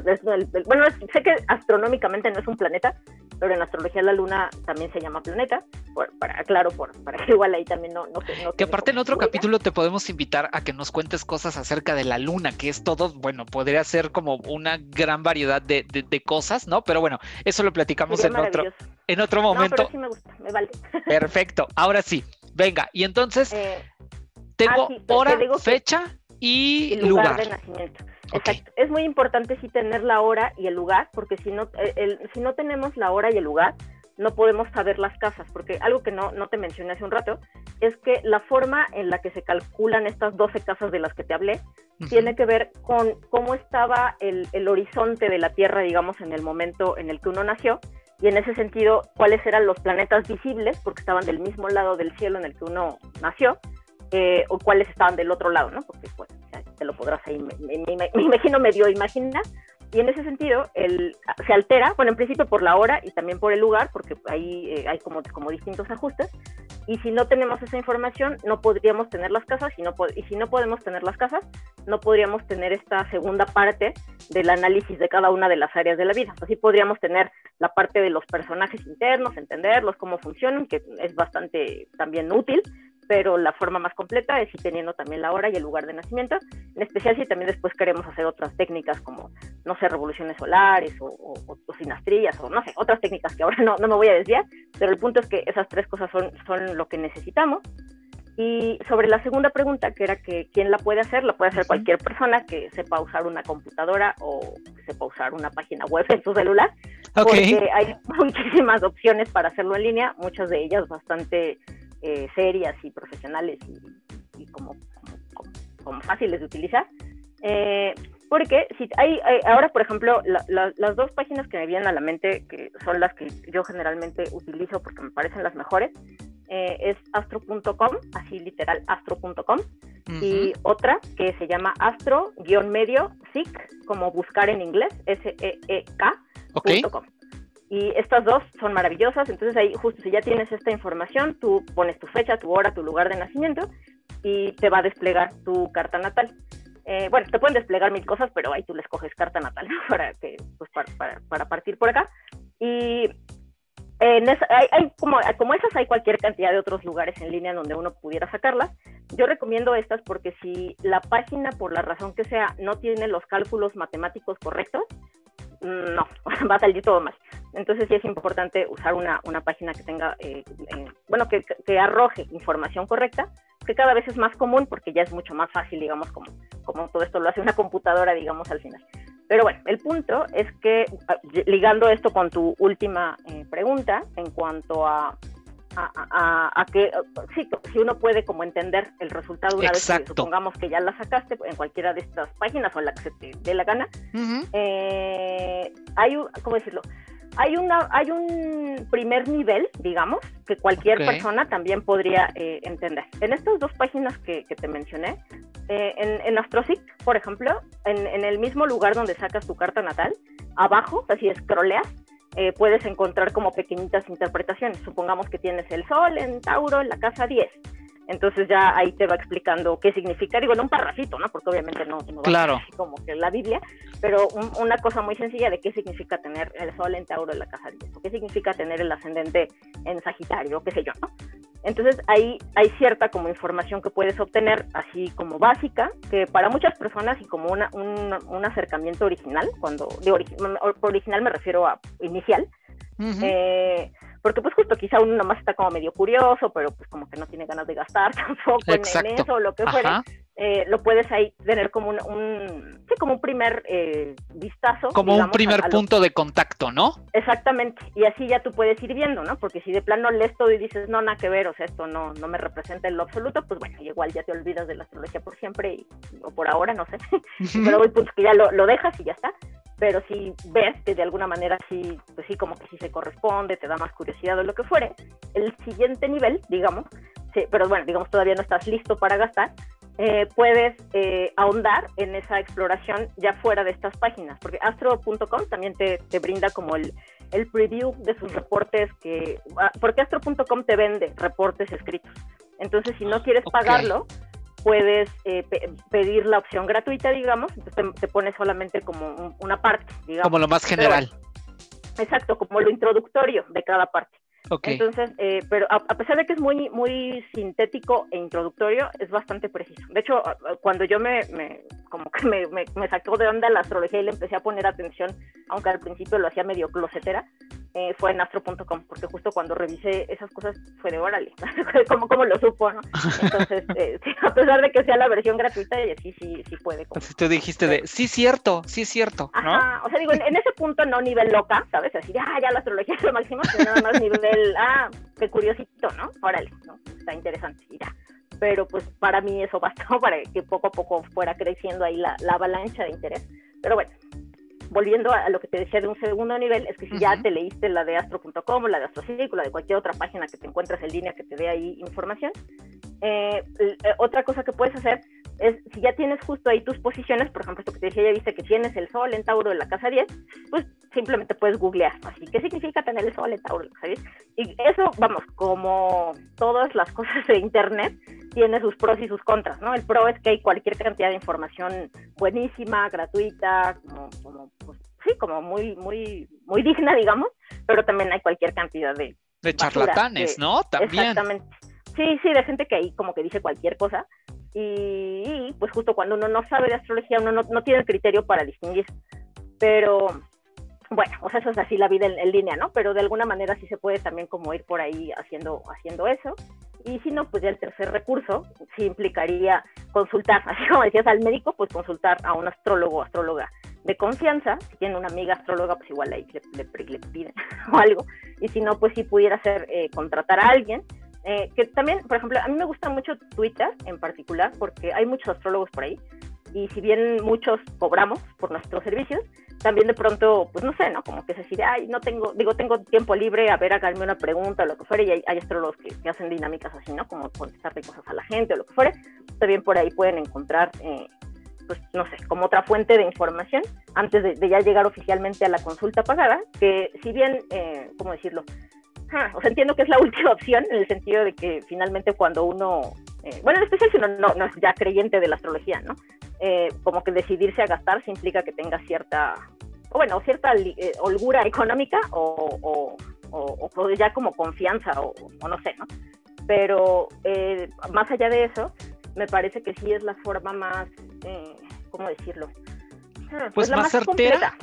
bueno sé que astronómicamente no es un planeta, pero en astrología la luna también se llama planeta. para, claro, por, para que igual ahí también no... no, que aparte en otro capítulo te podemos invitar a que nos cuentes cosas acerca de la luna, que es todo, bueno, podría ser como una gran variedad de, de, cosas, ¿no? Pero bueno, eso lo platicamos en otro, en otro momento. sí me gusta, me vale. Perfecto, ahora sí, venga, y entonces eh, tengo ah, hora, fecha y, lugar, de nacimiento. Exacto. Es muy importante sí tener la hora y el lugar, porque si no, eh, si no tenemos la hora y el lugar, no podemos saber las casas, porque algo que no, no te mencioné hace un rato es que la forma en la que se calculan estas 12 casas de las que te hablé tiene que ver con cómo estaba el, el, horizonte de la Tierra, digamos, en el momento en el que uno nació, y en ese sentido, cuáles eran los planetas visibles, porque estaban del mismo lado del cielo en el que uno nació, eh, o cuáles estaban del otro lado, ¿no? Porque, bueno, te lo podrás ahí, me, me imagino medio imaginar, y en ese sentido, el, se altera, bueno, en principio por la hora y también por el lugar, porque ahí eh, hay como, como distintos ajustes. Y si no tenemos esa información, no podríamos tener las casas. Y, no, y si no podemos tener las casas, no podríamos tener esta segunda parte del análisis de cada una de las áreas de la vida. Así podríamos tener la parte de los personajes internos, entenderlos, cómo funcionan, que es bastante también útil, pero la forma más completa es ir teniendo también la hora y el lugar de nacimiento, en especial si también después queremos hacer otras técnicas como, no sé, revoluciones solares o, sinastrías o no sé, otras técnicas que ahora no, no, me voy a desviar, pero el punto es que esas tres cosas son, son lo que necesitamos. Y sobre la segunda pregunta, que era que quién la puede hacer, la puede hacer cualquier persona que sepa usar una computadora o sepa usar una página web en su celular, porque hay muchísimas opciones para hacerlo en línea, muchas de ellas bastante eh, serias y profesionales y, como, como, fáciles de utilizar. Eh, porque si hay, ahora, por ejemplo, las dos páginas que me vienen a la mente, que son las que yo generalmente utilizo porque me parecen las mejores, eh, es astro.com, así literal astro.com, y otra que se llama astro-medio, SIC, como buscar en inglés, S-E-E-K.com. Y estas dos son maravillosas, entonces ahí justo si ya tienes esta información, tú pones tu fecha, tu hora, tu lugar de nacimiento y te va a desplegar tu carta natal. Eh, bueno, te pueden desplegar mil cosas, pero ahí tú le escoges carta natal para, que, pues para, para, partir por acá. Y en hay, hay, como, como esas hay cualquier cantidad de otros lugares en línea donde uno pudiera sacarlas. Yo recomiendo estas porque si la página, por la razón que sea, no tiene los cálculos matemáticos correctos, no, va a salir todo mal. Entonces sí es importante usar una, una página que tenga, eh, bueno, que, que, arroje información correcta, que cada vez es más común porque ya es mucho más fácil, digamos, como, como todo esto lo hace una computadora, digamos, al final. Pero bueno, el punto es que, ah, ligando esto con tu última eh, pregunta en cuanto a a, que sí, si uno puede como entender el resultado una vez que supongamos que ya la sacaste en cualquiera de estas páginas o en la que se te dé la gana, eh, hay un, ¿cómo decirlo? Hay, una, hay un primer nivel, digamos, que cualquier persona también podría eh, entender. En estas dos páginas que, te mencioné, eh, en, en AstroSeek, por ejemplo, en, en, el mismo lugar donde sacas tu carta natal, abajo, así scrolleas, eh, puedes encontrar como pequeñitas interpretaciones. Supongamos que tienes el sol en Tauro en la casa 10. Entonces ya ahí te va explicando qué significa, digo, en un parrafito, ¿no? Porque obviamente no, no claro. va como que la Biblia, pero una cosa muy sencilla de qué significa tener el sol en Tauro en la casa 10, o qué significa tener el ascendente en Sagitario, qué sé yo, ¿no? Entonces ahí hay cierta como información que puedes obtener así como básica, que para muchas personas y como una, un, acercamiento original, cuando de original me refiero a inicial, eh, porque pues justo quizá uno nomás está como medio curioso, pero pues como que no tiene ganas de gastar tampoco en, eso o lo que fuera, eh, lo puedes ahí tener como un, sí, como un primer eh, vistazo. Como un primer punto de contacto, ¿no? Exactamente, y así ya tú puedes ir viendo, ¿no? Porque si de plano lees todo y dices, no, nada que ver, o sea, esto no, no me representa en lo absoluto, pues bueno, igual ya te olvidas de la astrología por siempre y, o por ahora, no sé, pero el punto es que ya lo, lo dejas y ya está pero si ves que de alguna manera sí, pues sí, como que sí se corresponde, te da más curiosidad o lo que fuere, el siguiente nivel, digamos, sí, pero bueno, digamos todavía no estás listo para gastar, eh, puedes eh, ahondar en esa exploración ya fuera de estas páginas, porque astro.com también te, te, brinda como el, el preview de sus reportes que, ah, porque astro.com te vende reportes escritos. Entonces, si no quieres pagarlo, puedes eh, pedir la opción gratuita, digamos, entonces te, pone solamente como una parte, digamos. Como lo más general. exacto, como lo introductorio de cada parte. Entonces, eh, pero a, pesar de que es muy, muy sintético e introductorio, es bastante preciso. De hecho, cuando yo me, me como que me, me, sacó de onda la astrología y le empecé a poner atención, aunque al principio lo hacía medio closetera, eh, fue en astro.com, porque justo cuando revisé esas cosas fue de órale, como, como lo supo, ¿no? Entonces, eh, a pesar de que sea la versión gratuita, y sí, sí, sí puede. Como, tú dijiste de, sí, cierto, sí, cierto, ¿no? Ajá, o sea, digo, en, ese punto no nivel loca, ¿sabes? Así, ah, ya la astrología es lo máximo, sino nada más nivel, ah, qué curiosito, ¿no? Órale, ¿no? Está interesante, y ya pero pues para mí eso bastó para que poco a poco fuera creciendo ahí la, la avalancha de interés. Pero bueno, volviendo a lo que te decía de un segundo nivel, es que si ya te leíste la de astro.com, la de Astrocirco, la de cualquier otra página que te encuentres en línea que te dé ahí información, eh, eh, otra cosa que puedes hacer es, si ya tienes justo ahí tus posiciones, por ejemplo, esto que te decía, ya viste que tienes el sol en Tauro en la casa 10, pues simplemente puedes googlear, así, ¿qué significa tener el sol en Tauro en la casa 10? Y eso, vamos, como todas las cosas de Internet, tiene sus pros y sus contras, ¿no? El pro es que hay cualquier cantidad de información buenísima, gratuita, como, como pues, sí, como muy, muy, muy digna, digamos, pero también hay cualquier cantidad de... De charlatanes, ¿no? También. Exactamente. Sí, sí, de gente que ahí como que dice cualquier cosa. Y, pues justo cuando uno no sabe de astrología, uno no, no, tiene el criterio para distinguir. Pero bueno, o sea, eso es así la vida en, en, línea, ¿no? Pero de alguna manera sí se puede también como ir por ahí haciendo, haciendo eso. Y si no, pues ya el tercer recurso sí implicaría consultar, así como decías al médico, pues consultar a un astrólogo o astróloga de confianza. Si tiene una amiga astróloga, pues igual ahí le, le, piden o algo. Y si no, pues sí pudiera ser eh, contratar a alguien. Eh, que también, por ejemplo, a mí me gusta mucho Twitter en particular, porque hay muchos astrólogos por ahí. Y si bien muchos cobramos por nuestros servicios, también de pronto, pues no sé, ¿no? Como que se decide, ay, no tengo, digo, tengo tiempo libre, a ver, háganme una pregunta o lo que fuera, y hay, hay astrólogos que, hacen dinámicas así, ¿no? Como contestarle cosas a la gente o lo que fuera. También por ahí pueden encontrar, eh, pues no sé, como otra fuente de información antes de, ya llegar oficialmente a la consulta pagada, que si bien, eh, ¿cómo decirlo? o sea, entiendo que es la última opción en el sentido de que finalmente cuando uno, eh, bueno, en especial si uno no, no, es ya creyente de la astrología, ¿no? Eh, como que decidirse a gastar se implica que tenga cierta, o bueno, cierta eh, holgura económica o, o, o, ya como confianza o, no sé, ¿no? Pero eh, más allá de eso, me parece que sí es la forma más, ¿cómo decirlo? Pues, pues, la más, certera.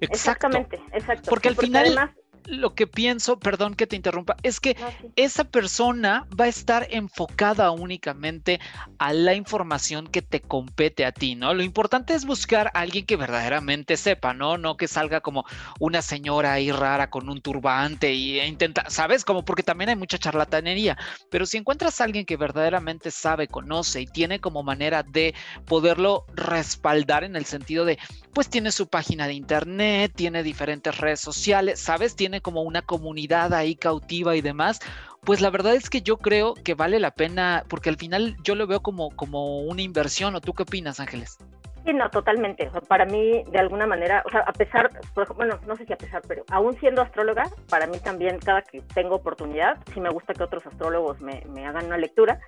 Exactamente, exacto. Porque al final lo que pienso, perdón que te interrumpa, es que ah, esa persona va a estar enfocada únicamente a la información que te compete a ti, ¿no? Lo importante es buscar a alguien que verdaderamente sepa, ¿no? No que salga como una señora ahí rara con un turbante y e intenta, ¿sabes? Como porque también hay mucha charlatanería, pero si encuentras a alguien que verdaderamente sabe, conoce y tiene como manera de poderlo respaldar en el sentido de, pues tiene su página de internet, tiene diferentes redes sociales, ¿sabes? Tiene como una comunidad ahí cautiva y demás, pues la verdad es que yo creo que vale la pena, porque al final yo lo veo como, como una inversión, ¿o tú qué opinas, Ángeles? Sí, no, totalmente. para mí, de alguna manera, a pesar, bueno, no sé si a pesar, pero aún siendo astróloga, para mí también, cada que tengo oportunidad, sí me gusta que otros astrólogos me, me hagan una lectura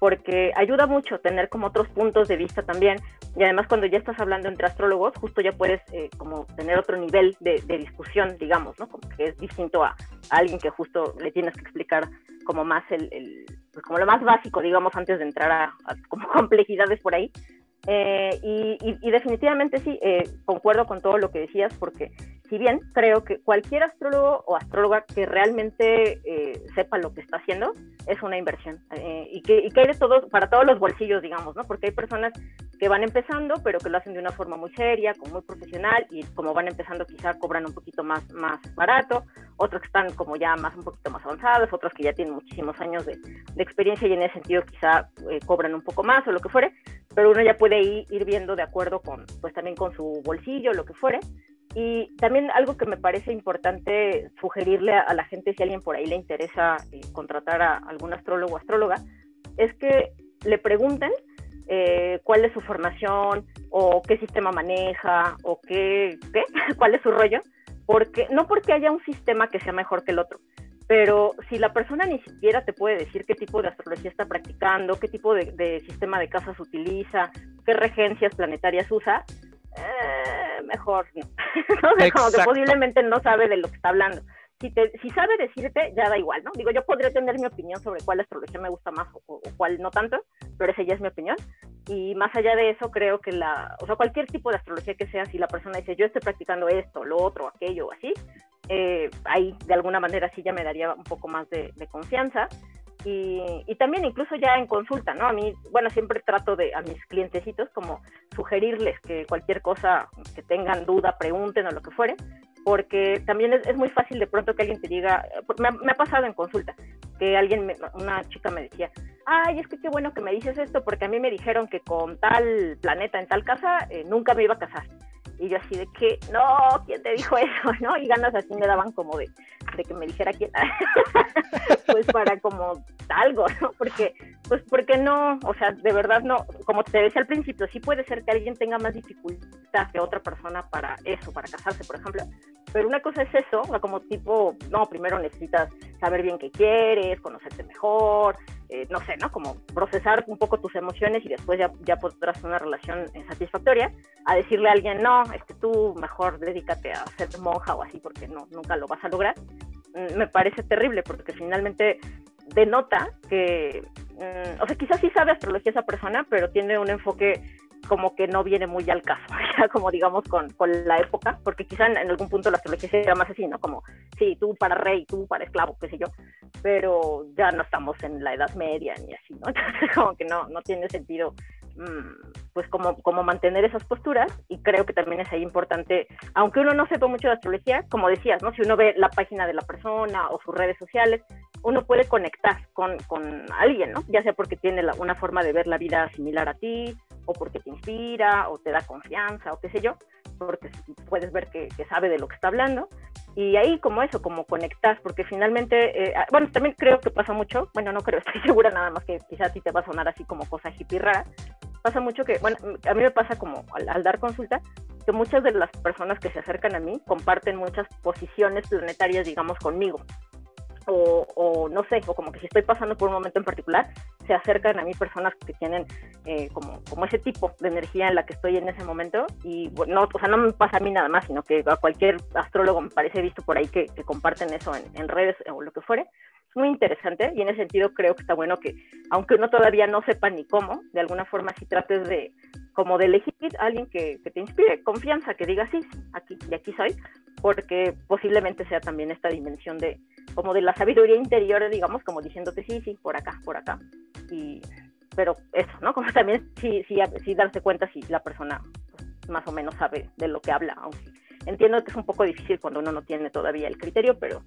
porque ayuda mucho tener como otros puntos de vista también. Y además cuando ya estás hablando entre astrólogos justo ya puedes eh, como tener otro nivel de, discusión digamos no como que es distinto a, alguien que justo le tienes que explicar como más el, pues como lo más básico digamos antes de entrar a como complejidades por ahí eh, y, definitivamente sí, eh, concuerdo con todo lo que decías, porque si bien creo que cualquier astrólogo o astróloga que realmente eh, sepa lo que está haciendo es una inversión y, que, y que hay de todos, para todos los bolsillos, digamos, ¿no? Porque hay personas que van empezando, pero que lo hacen de una forma muy seria, como muy profesional, y como van empezando quizá cobran un poquito más, más barato, otros que están como ya más un poquito más avanzados, otros que ya tienen muchísimos años de, de experiencia y en ese sentido quizá cobran un poco más o lo que fuere, pero uno ya puede ir, ir viendo de acuerdo con, pues también con su bolsillo, lo que fuere. Y también algo que me parece importante sugerirle a, la gente, si alguien por ahí le interesa eh, contratar a algún astrólogo o astróloga, es que le pregunten eh, cuál es su formación o qué sistema maneja o qué, qué, cuál es su rollo, porque no porque haya un sistema que sea mejor que el otro, pero si la persona ni siquiera te puede decir qué tipo de astrología está practicando, qué tipo de, sistema de casas utiliza, qué regencias planetarias usa, eh, mejor no. Como que posiblemente no sabe de lo que está hablando. Si, te, si sabe decirte, ya da igual, ¿no? Digo, yo podría tener mi opinión sobre cuál astrología me gusta más o, o, cuál no tanto, pero esa ya es mi opinión. Y más allá de eso, creo que la, o sea, cualquier tipo de astrología que sea, si la persona dice, yo estoy practicando esto, lo otro, aquello así, eh, ahí de alguna manera sí ya me daría un poco más de, de confianza. Y, y, también incluso ya en consulta, ¿no? A mí, bueno, siempre trato de a mis clientecitos como sugerirles que cualquier cosa que tengan duda, pregunten o lo que fuere, porque también es, muy fácil de pronto que alguien te diga, me ha, me ha pasado en consulta, que alguien, me, una chica me decía, ay, es que qué bueno que me dices esto, porque a mí me dijeron que con tal planeta en tal casa eh, nunca me iba a casar. Y yo así de que, no, ¿quién te dijo eso? ¿No? Y ganas así me daban como de, de que me dijera quién. pues para como algo, ¿no? Porque, pues porque no, o sea, de verdad no, como te decía al principio, sí puede ser que alguien tenga más dificultad que otra persona para eso, para casarse, por ejemplo. Pero una cosa es eso, como tipo, no, primero necesitas saber bien qué quieres, conocerte mejor, eh, no sé, ¿no? Como procesar un poco tus emociones y después ya, ya podrás una relación satisfactoria, a decirle a alguien, no, es que tú mejor dedícate a ser monja o así porque no, nunca lo vas a lograr, me parece terrible porque finalmente denota que, mm, o sea, quizás sí sabe astrología esa persona, pero tiene un enfoque como que no viene muy al caso, como digamos con, con la época, porque quizá en, en, algún punto la astrología sería más así, ¿no? Como, sí, tú para rey, tú para esclavo, qué sé yo, pero ya no estamos en la Edad Media ni así, ¿no? Entonces como que no, no tiene sentido pues como, como mantener esas posturas y creo que también es ahí importante, aunque uno no sepa mucho de astrología, como decías, ¿no? Si uno ve la página de la persona o sus redes sociales, uno puede conectar con, con alguien, ¿no? Ya sea porque tiene una forma de ver la vida similar a ti, o porque te inspira, o te da confianza, o qué sé yo, porque puedes ver que, sabe de lo que está hablando. Y ahí como eso, como conectar, porque finalmente, eh, bueno, también creo que pasa mucho, bueno, no creo, estoy segura nada más que quizás a ti te va a sonar así como cosa hippie rara, pasa mucho que, bueno, a mí me pasa como al, al, dar consulta, que muchas de las personas que se acercan a mí comparten muchas posiciones planetarias, digamos, conmigo. O, o, no sé, o como que si estoy pasando por un momento en particular, se acercan a mí personas que tienen eh, como, como ese tipo de energía en la que estoy en ese momento y bueno, no, o sea, no me pasa a mí nada más, sino que a cualquier astrólogo me parece visto por ahí que, que comparten eso en, en redes o lo que fuere, es muy interesante y en ese sentido creo que está bueno que, aunque uno todavía no sepa ni cómo, de alguna forma si trates de, como de elegir a alguien que, te inspire confianza, que diga sí, aquí y aquí soy, porque posiblemente sea también esta dimensión de, como de la sabiduría interior, digamos, como diciéndote sí, sí, por acá, por acá, y, pero eso, ¿no? Como también sí, sí, sí darse cuenta si la persona pues, más o menos sabe de lo que habla, aunque entiendo que es un poco difícil cuando uno no tiene todavía el criterio, pero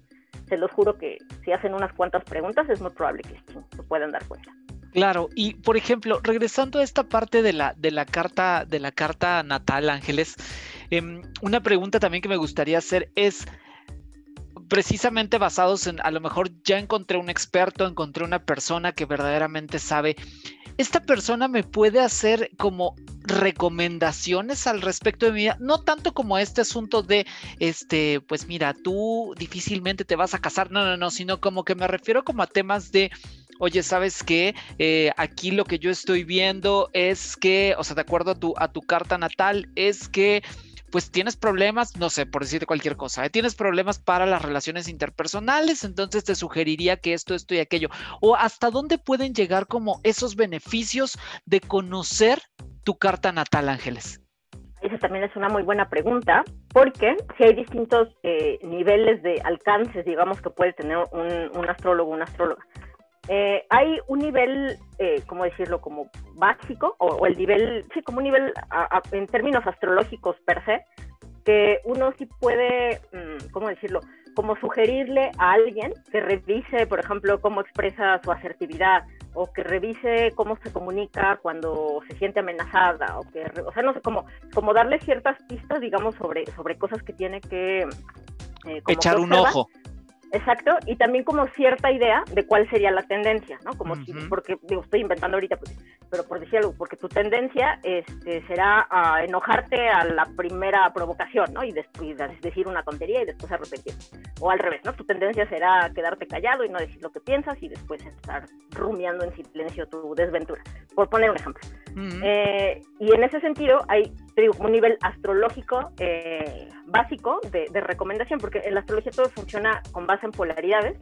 se los juro que si hacen unas cuantas preguntas es muy probable que se puedan dar cuenta. Claro, y por ejemplo, regresando a esta parte de la, de la carta, de la carta natal, Ángeles, eh, una pregunta también que me gustaría hacer es precisamente basados en, a lo mejor ya encontré un experto, encontré una persona que verdaderamente sabe. Esta persona me puede hacer como recomendaciones al respecto de mi vida, no tanto como este asunto de, este, pues mira, tú difícilmente te vas a casar, no, no, no, sino como que me refiero como a temas de, oye, ¿sabes qué? Eh, aquí lo que yo estoy viendo es que, o sea, de acuerdo a tu, a tu carta natal, es que pues tienes problemas, no sé, por decirte cualquier cosa, ¿eh? tienes problemas para las relaciones interpersonales, entonces te sugeriría que esto, esto y aquello. O hasta dónde pueden llegar como esos beneficios de conocer tu carta natal, Ángeles. Esa también es una muy buena pregunta, porque si hay distintos eh, niveles de alcances, digamos, que puede tener un, un astrólogo, una astróloga. Eh, hay un nivel, eh, ¿cómo decirlo?, como básico, o, el nivel, sí, como un nivel en términos astrológicos per se, que uno sí puede, mmm, ¿cómo decirlo?, como sugerirle a alguien que revise, por ejemplo, cómo expresa su asertividad, o que revise cómo se comunica cuando se siente amenazada, o que, o sea, no sé, como, como darle ciertas pistas, digamos, sobre, sobre cosas que tiene que... Eh, Echar un ojo. Exacto, y también como cierta idea de cuál sería la tendencia, ¿no? Como uh -huh. si, porque digo, estoy inventando ahorita, pues, pero por decir algo, porque tu tendencia este, será a enojarte a la primera provocación, ¿no? Y después decir una tontería y después arrepentir. O al revés, ¿no? Tu tendencia será quedarte callado y no decir lo que piensas y después estar rumiando en silencio tu desventura, por poner un ejemplo. Eh, y en ese sentido hay, digo, un nivel astrológico eh, básico de, recomendación, porque en la astrología todo funciona con base en polaridades.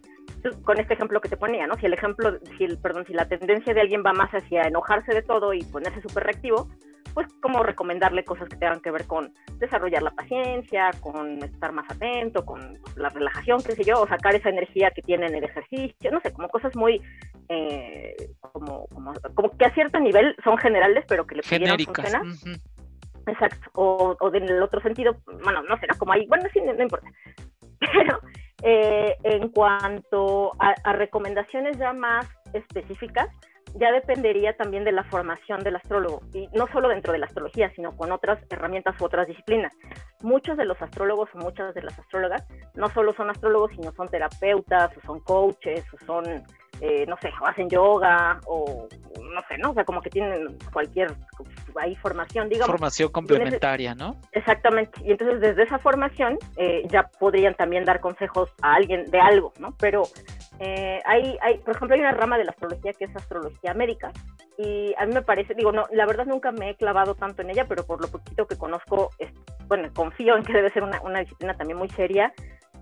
Con este ejemplo que te ponía, ¿no? Si el ejemplo, si el, perdón, si la tendencia de alguien va más hacia enojarse de todo y ponerse súper reactivo, pues como recomendarle cosas que tengan que ver con desarrollar la paciencia, con estar más atento, con la relajación, qué sé yo, o sacar esa energía que tiene en el ejercicio, no sé, como cosas muy, eh, como, como, como, que a cierto nivel son generales, pero que le pudieran funcionar. Exacto, o, o en el otro sentido, bueno, no sé, como ahí, bueno, sí, no, importa. Pero eh, en cuanto a recomendaciones ya más específicas, ya dependería también de la formación del astrólogo, y no solo dentro de la astrología, sino con otras herramientas u otras disciplinas. Muchos de los astrólogos o muchas de las astrólogas no solo son astrólogos, sino son terapeutas, o son coaches, o son, eh, no sé, o hacen yoga, o no sé, ¿no? O sea, como que tienen cualquier ahí formación, digamos. Formación complementaria, ¿no? Exactamente. Y entonces desde esa formación eh, ya podrían también dar consejos a alguien de algo, ¿no? Pero eh, hay, hay, por ejemplo, hay una rama de la astrología que es astrología médica y a mí me parece, digo, no, la verdad nunca me he clavado tanto en ella, pero por lo poquito que conozco, bueno, confío en que debe ser una, una disciplina también muy seria,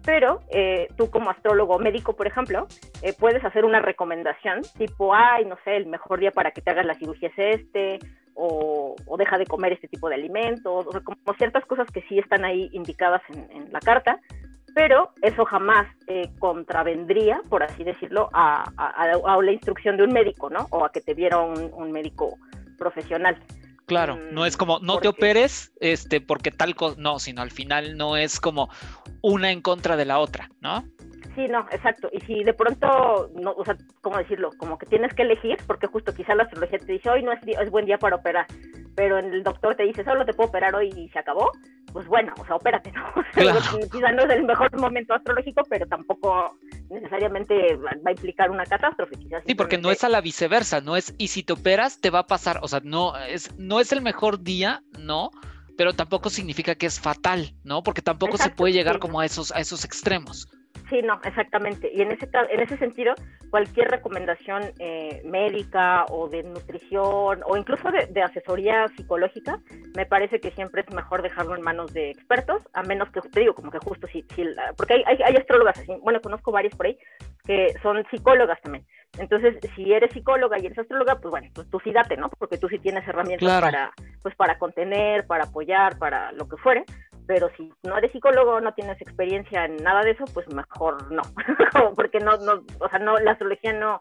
pero eh, tú como astrólogo médico, por ejemplo, eh, puedes hacer una recomendación tipo, ay, no sé, el mejor día para que te hagas la cirugía es este, o, deja de comer este tipo de alimentos, o como ciertas cosas que sí están ahí indicadas en, en la carta, pero eso jamás eh, contravendría, por así decirlo, a, la instrucción de un médico, ¿no? O a que te viera un, médico profesional. Claro, no es como no te operes, este, porque tal cosa, no, sino al final no es como una en contra de la otra, ¿no? Sí, no, exacto. Y si de pronto, no, o sea, ¿cómo decirlo? Como que tienes que elegir, porque justo quizá la astrología te dice, hoy no es, es buen día para operar, pero el doctor te dice, solo te puedo operar hoy y se acabó, pues bueno, o sea, opérate, ¿no? quizá no es el mejor momento astrológico, pero tampoco necesariamente va a implicar una catástrofe. Quizás sí, porque no es a la viceversa, no es, y si te operas, te va a pasar, o sea, no es, no es el mejor día, ¿no? Pero tampoco significa que es fatal, ¿no? Porque tampoco se puede llegar como a esos, a esos extremos. Sí, no, exactamente. Y en ese, en ese sentido, cualquier recomendación eh, médica o de nutrición o incluso de, asesoría psicológica, me parece que siempre es mejor dejarlo en manos de expertos, a menos que, te digo, como que justo si, si porque hay, hay, astrólogas, así, bueno, conozco varios por ahí, que son psicólogas también. Entonces, si eres psicóloga y eres astróloga, pues bueno, pues tú sí date, ¿no? Porque tú sí tienes herramientas para, pues para contener, para apoyar, para lo que fuere pero si no eres psicólogo, no tienes experiencia en nada de eso, pues mejor no, porque no, no, o sea, no, la astrología no,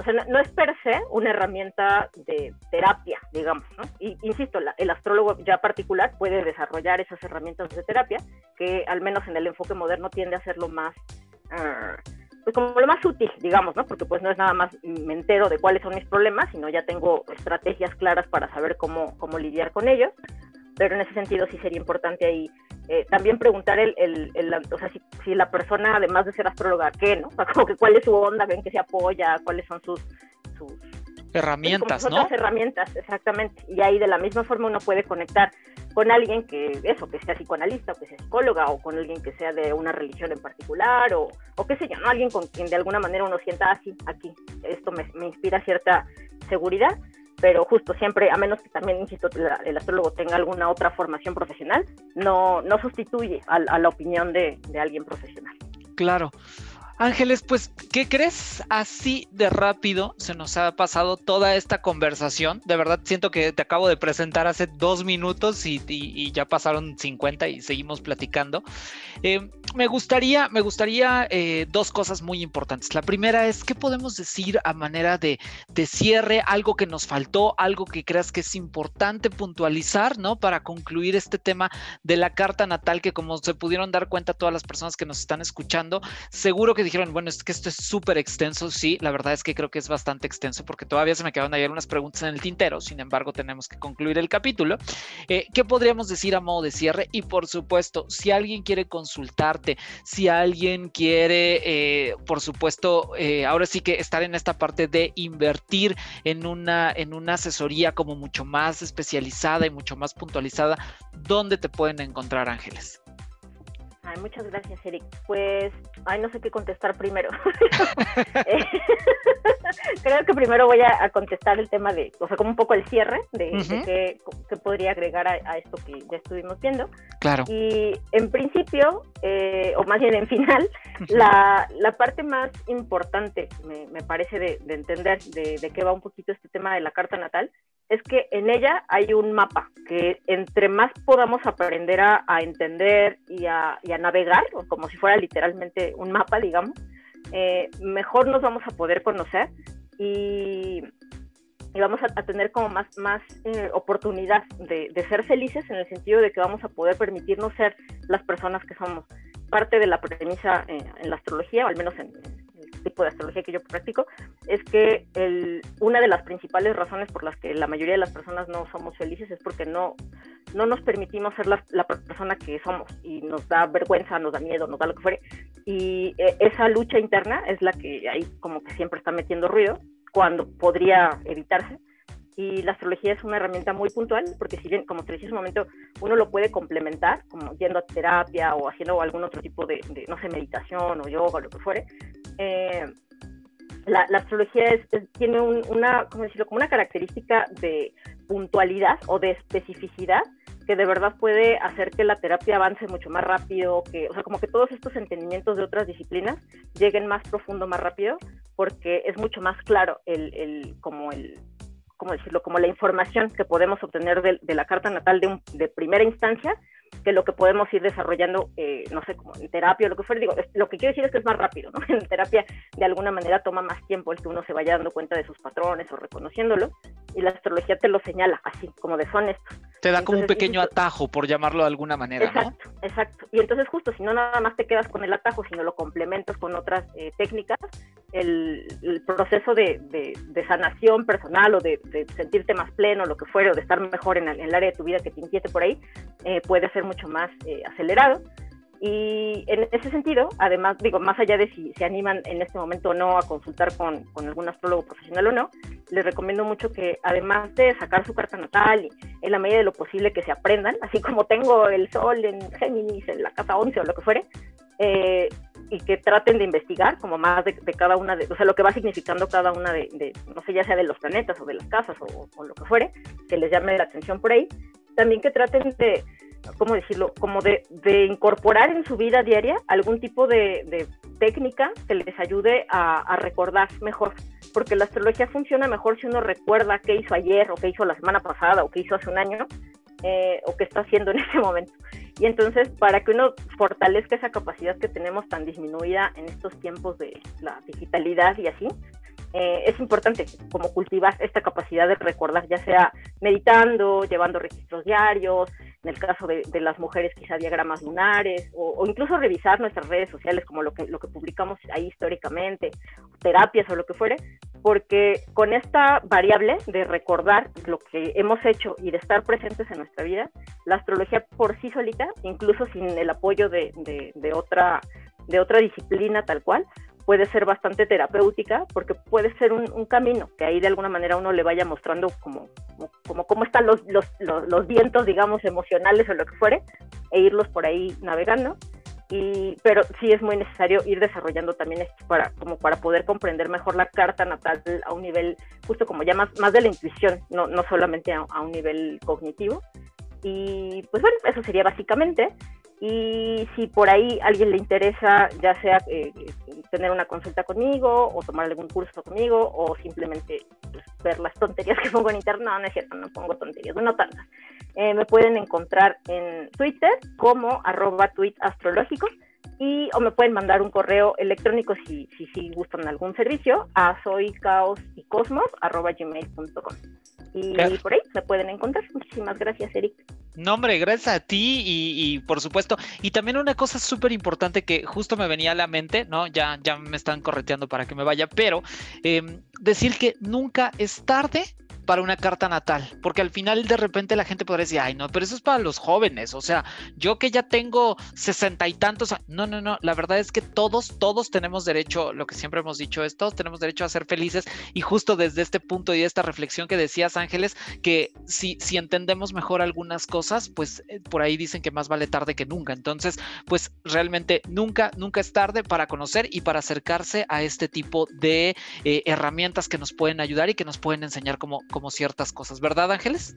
o sea, no, es per se una herramienta de terapia, digamos, ¿no? Y insisto, el astrólogo ya particular puede desarrollar esas herramientas de terapia, que al menos en el enfoque moderno tiende a ser más, ah, pues como lo más útil, digamos, ¿no? Porque pues no es nada más me entero de cuáles son mis problemas, sino ya tengo estrategias claras para saber cómo, cómo lidiar con ellos pero en ese sentido sí sería importante ahí eh, también preguntar el, el, o sea, si, la persona, además de ser astróloga, ¿qué, no? O sea, como que cuál es su onda, ven que se apoya, cuáles son sus... sus herramientas, ¿no? herramientas, exactamente. Y ahí de la misma forma uno puede conectar con alguien que, eso, que sea psicoanalista o que sea psicóloga o con alguien que sea de una religión en particular o, o qué sé yo, ¿no? Alguien con quien de alguna manera uno sienta así, ah, aquí, esto me, me inspira cierta seguridad pero justo siempre, a menos que también, insisto, el astrólogo tenga alguna otra formación profesional, no, no sustituye a, la opinión de alguien profesional. Claro. Ángeles, pues, ¿qué crees? Así de rápido se nos ha pasado toda esta conversación. De verdad, siento que te acabo de presentar hace dos minutos y, ya pasaron 50 y seguimos platicando. Eh, me gustaría, me gustaría eh, dos cosas muy importantes. La primera es, ¿qué podemos decir a manera de, de cierre? Algo que nos faltó, algo que creas que es importante puntualizar, ¿no? Para concluir este tema de la carta natal, que como se pudieron dar cuenta todas las personas que nos están escuchando, seguro que dijeron, bueno, es que esto es súper extenso. Sí, la verdad es que creo que es bastante extenso porque todavía se me quedaron ahí algunas preguntas en el tintero. Sin embargo, tenemos que concluir el capítulo. Eh, ¿Qué podríamos decir a modo de cierre? Y por supuesto, si alguien quiere consultarte, si alguien quiere, eh, por supuesto, eh, ahora sí que estar en esta parte de invertir en una, en una asesoría como mucho más especializada y mucho más puntualizada, ¿dónde te pueden encontrar, Ángeles? Ay, muchas gracias, Eric. Pues, ay, no sé qué contestar primero. Creo que primero voy a, contestar el tema de, o sea, como un poco el cierre de, qué, podría agregar a, esto que ya estuvimos viendo. Claro. Y en principio, eh, o más bien en final, la, la, parte más importante, me, me parece, de, de entender de, de, qué va un poquito este tema de la carta natal, es que en ella hay un mapa que entre más podamos aprender a, entender y a, navegar, como si fuera literalmente un mapa, digamos, eh, mejor nos vamos a poder conocer y, vamos a, tener como más, más eh, oportunidad de, ser felices en el sentido de que vamos a poder permitirnos ser las personas que somos. Parte de la premisa eh, en la astrología, o al menos en, tipo de astrología que yo practico, es que el, una de las principales razones por las que la mayoría de las personas no somos felices es porque no, no nos permitimos ser la, la persona que somos y nos da vergüenza, nos da miedo, nos da lo que fuere. Y eh, esa lucha interna es la que ahí como que siempre está metiendo ruido cuando podría evitarse y la astrología es una herramienta muy puntual porque si bien, como te decía hace un momento, uno lo puede complementar, como yendo a terapia o haciendo algún otro tipo de, no sé, meditación o yoga o lo que fuere, eh, la, astrología tiene una, ¿cómo decirlo? como una característica de puntualidad o de especificidad que de verdad puede hacer que la terapia avance mucho más rápido, que, o sea, como que todos estos entendimientos de otras disciplinas lleguen más profundo, más rápido, porque es mucho más claro el, el como el, ¿cómo decirlo? Como la información que podemos obtener de, la carta natal de, de, primera instancia que lo que podemos ir desarrollando, eh, no sé, como en terapia o lo que fuera. Digo, lo que quiero decir es que es más rápido, ¿no? En terapia, de alguna manera, toma más tiempo el que uno se vaya dando cuenta de sus patrones o reconociéndolo, y la astrología te lo señala así, como de son estos. Te da como un pequeño atajo, por llamarlo de alguna manera, exacto, ¿no? Exacto. Y entonces, justo, si no nada más te quedas con el atajo, sino lo complementas con otras eh, técnicas, el, proceso de, sanación personal o de, sentirte más pleno, lo que fuera, o de estar mejor en el, área de tu vida que te inquiete por ahí, eh, puede ser mucho más eh, acelerado. Y en ese sentido, además, digo, más allá de si se animan en este momento o no a consultar con, con, algún astrólogo profesional o no, les recomiendo mucho que además de sacar su carta natal y en la medida de lo posible que se aprendan, así como tengo el sol en Géminis, en la casa 11 o lo que fuere, eh, y que traten de investigar como más de, cada una de, o sea, lo que va significando cada una de, no sé, ya sea de los planetas o de las casas o, lo que fuere, que les llame la atención por ahí. También que traten de, ¿cómo decirlo? Como de, incorporar en su vida diaria algún tipo de, técnica que les ayude a, recordar mejor, porque la astrología funciona mejor si uno recuerda qué hizo ayer o qué hizo la semana pasada o qué hizo hace un año eh, o qué está haciendo en ese momento. Y entonces, para que uno fortalezca esa capacidad que tenemos tan disminuida en estos tiempos de la digitalidad y así, eh, es importante como cultivar esta capacidad de recordar, ya sea meditando, llevando registros diarios, en el caso de, las mujeres quizá diagramas lunares, o, incluso revisar nuestras redes sociales como lo que, lo que publicamos ahí históricamente, terapias o lo que fuere, porque con esta variable de recordar lo que hemos hecho y de estar presentes en nuestra vida, la astrología por sí solita, incluso sin el apoyo de, de otra, de otra disciplina tal cual, puede ser bastante terapéutica porque puede ser un, camino que ahí de alguna manera uno le vaya mostrando como, como, cómo están los, los, los, vientos, digamos, emocionales o lo que fuere, e irlos por ahí navegando. Y, pero sí es muy necesario ir desarrollando también esto para, como para poder comprender mejor la carta natal a un nivel, justo como ya más, más de la intuición, no, no solamente a, a un nivel cognitivo. Y pues bueno, eso sería básicamente. Y si por ahí a alguien le interesa, ya sea eh, tener una consulta conmigo o tomar algún curso conmigo o simplemente pues, ver las tonterías que pongo en internet, no, no es cierto, no pongo tonterías, no tantas. Eh, me pueden encontrar en Twitter como arroba tweet astrológico y o me pueden mandar un correo electrónico si, si, si gustan algún servicio a soycaosycosmos.gmail.com y por ahí me pueden encontrar. Muchísimas gracias, Eric. No, hombre, gracias a ti y, por supuesto. Y también una cosa súper importante que justo me venía a la mente, ¿no? Ya, ya me están correteando para que me vaya, pero em, decir que nunca es tarde para una carta natal, porque al final de repente la gente podría decir, ay, no, pero eso es para los jóvenes, o sea, yo que ya tengo sesenta y tantos, no, no, no, la verdad es que todos, todos tenemos derecho, lo que siempre hemos dicho es, todos tenemos derecho a ser felices y justo desde este punto y esta reflexión que decías, Ángeles, que si, si entendemos mejor algunas cosas, pues eh, por ahí dicen que más vale tarde que nunca, entonces, pues realmente nunca, nunca es tarde para conocer y para acercarse a este tipo de eh, herramientas que nos pueden ayudar y que nos pueden enseñar como, como ciertas cosas, ¿verdad, Ángeles?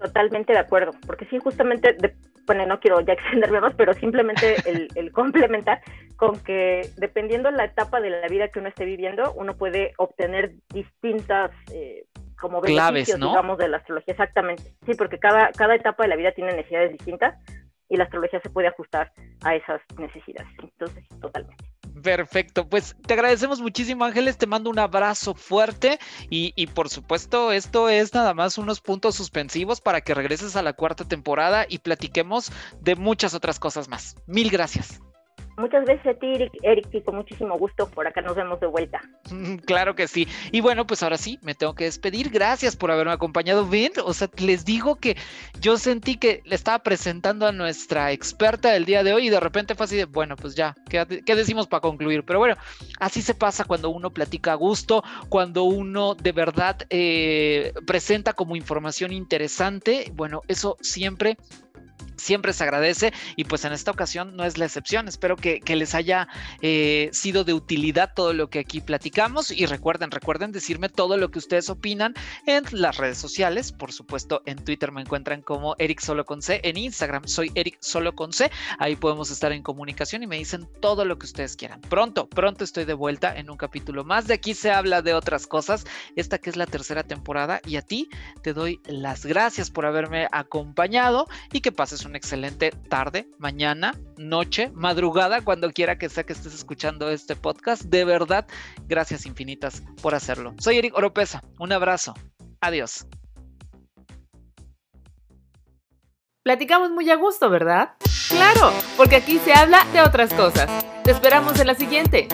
Totalmente de acuerdo, porque sí, justamente, bueno, no quiero ya extenderme más, pero simplemente el, complementar con que dependiendo la etapa de la vida que uno esté viviendo, uno puede obtener distintas eh, como beneficios, digamos, de la astrología. Exactamente, sí, porque cada, cada etapa de la vida tiene necesidades distintas y la astrología se puede ajustar a esas necesidades. Entonces, totalmente. Perfecto, pues te agradecemos muchísimo Ángeles, te mando un abrazo fuerte y, y, por supuesto esto es nada más unos puntos suspensivos para que regreses a la cuarta temporada y platiquemos de muchas otras cosas más. Mil gracias. Muchas veces a ti, Eric, y con muchísimo gusto. Por acá nos vemos de vuelta. Claro que sí. Y bueno, pues ahora sí, me tengo que despedir. Gracias por haberme acompañado. Ven, o sea, les digo que yo sentí que le estaba presentando a nuestra experta del día de hoy y de repente fue así de, bueno, pues ya, ¿qué, decimos para concluir? Pero bueno, así se pasa cuando uno platica a gusto, cuando uno de verdad eh, presenta como información interesante. Bueno, eso siempre siempre se agradece y pues en esta ocasión no es la excepción. Espero que, les haya eh, sido de utilidad todo lo que aquí platicamos y recuerden, recuerden decirme todo lo que ustedes opinan en las redes sociales. Por supuesto, en Twitter me encuentran como Eric Solo con en Instagram soy Eric Solo con. Ahí podemos estar en comunicación y me dicen todo lo que ustedes quieran. Pronto, pronto estoy de vuelta en un capítulo más. De aquí se habla de otras cosas. Esta que es la tercera temporada y a ti te doy las gracias por haberme acompañado y que pases una excelente tarde, mañana, noche, madrugada, cuando quiera que sea que estés escuchando este podcast. De verdad, gracias infinitas por hacerlo. Soy Eric Oropesa. Un abrazo. Adiós. Platicamos muy a gusto, ¿verdad? Claro, porque aquí se habla de otras cosas. Te esperamos en la siguiente.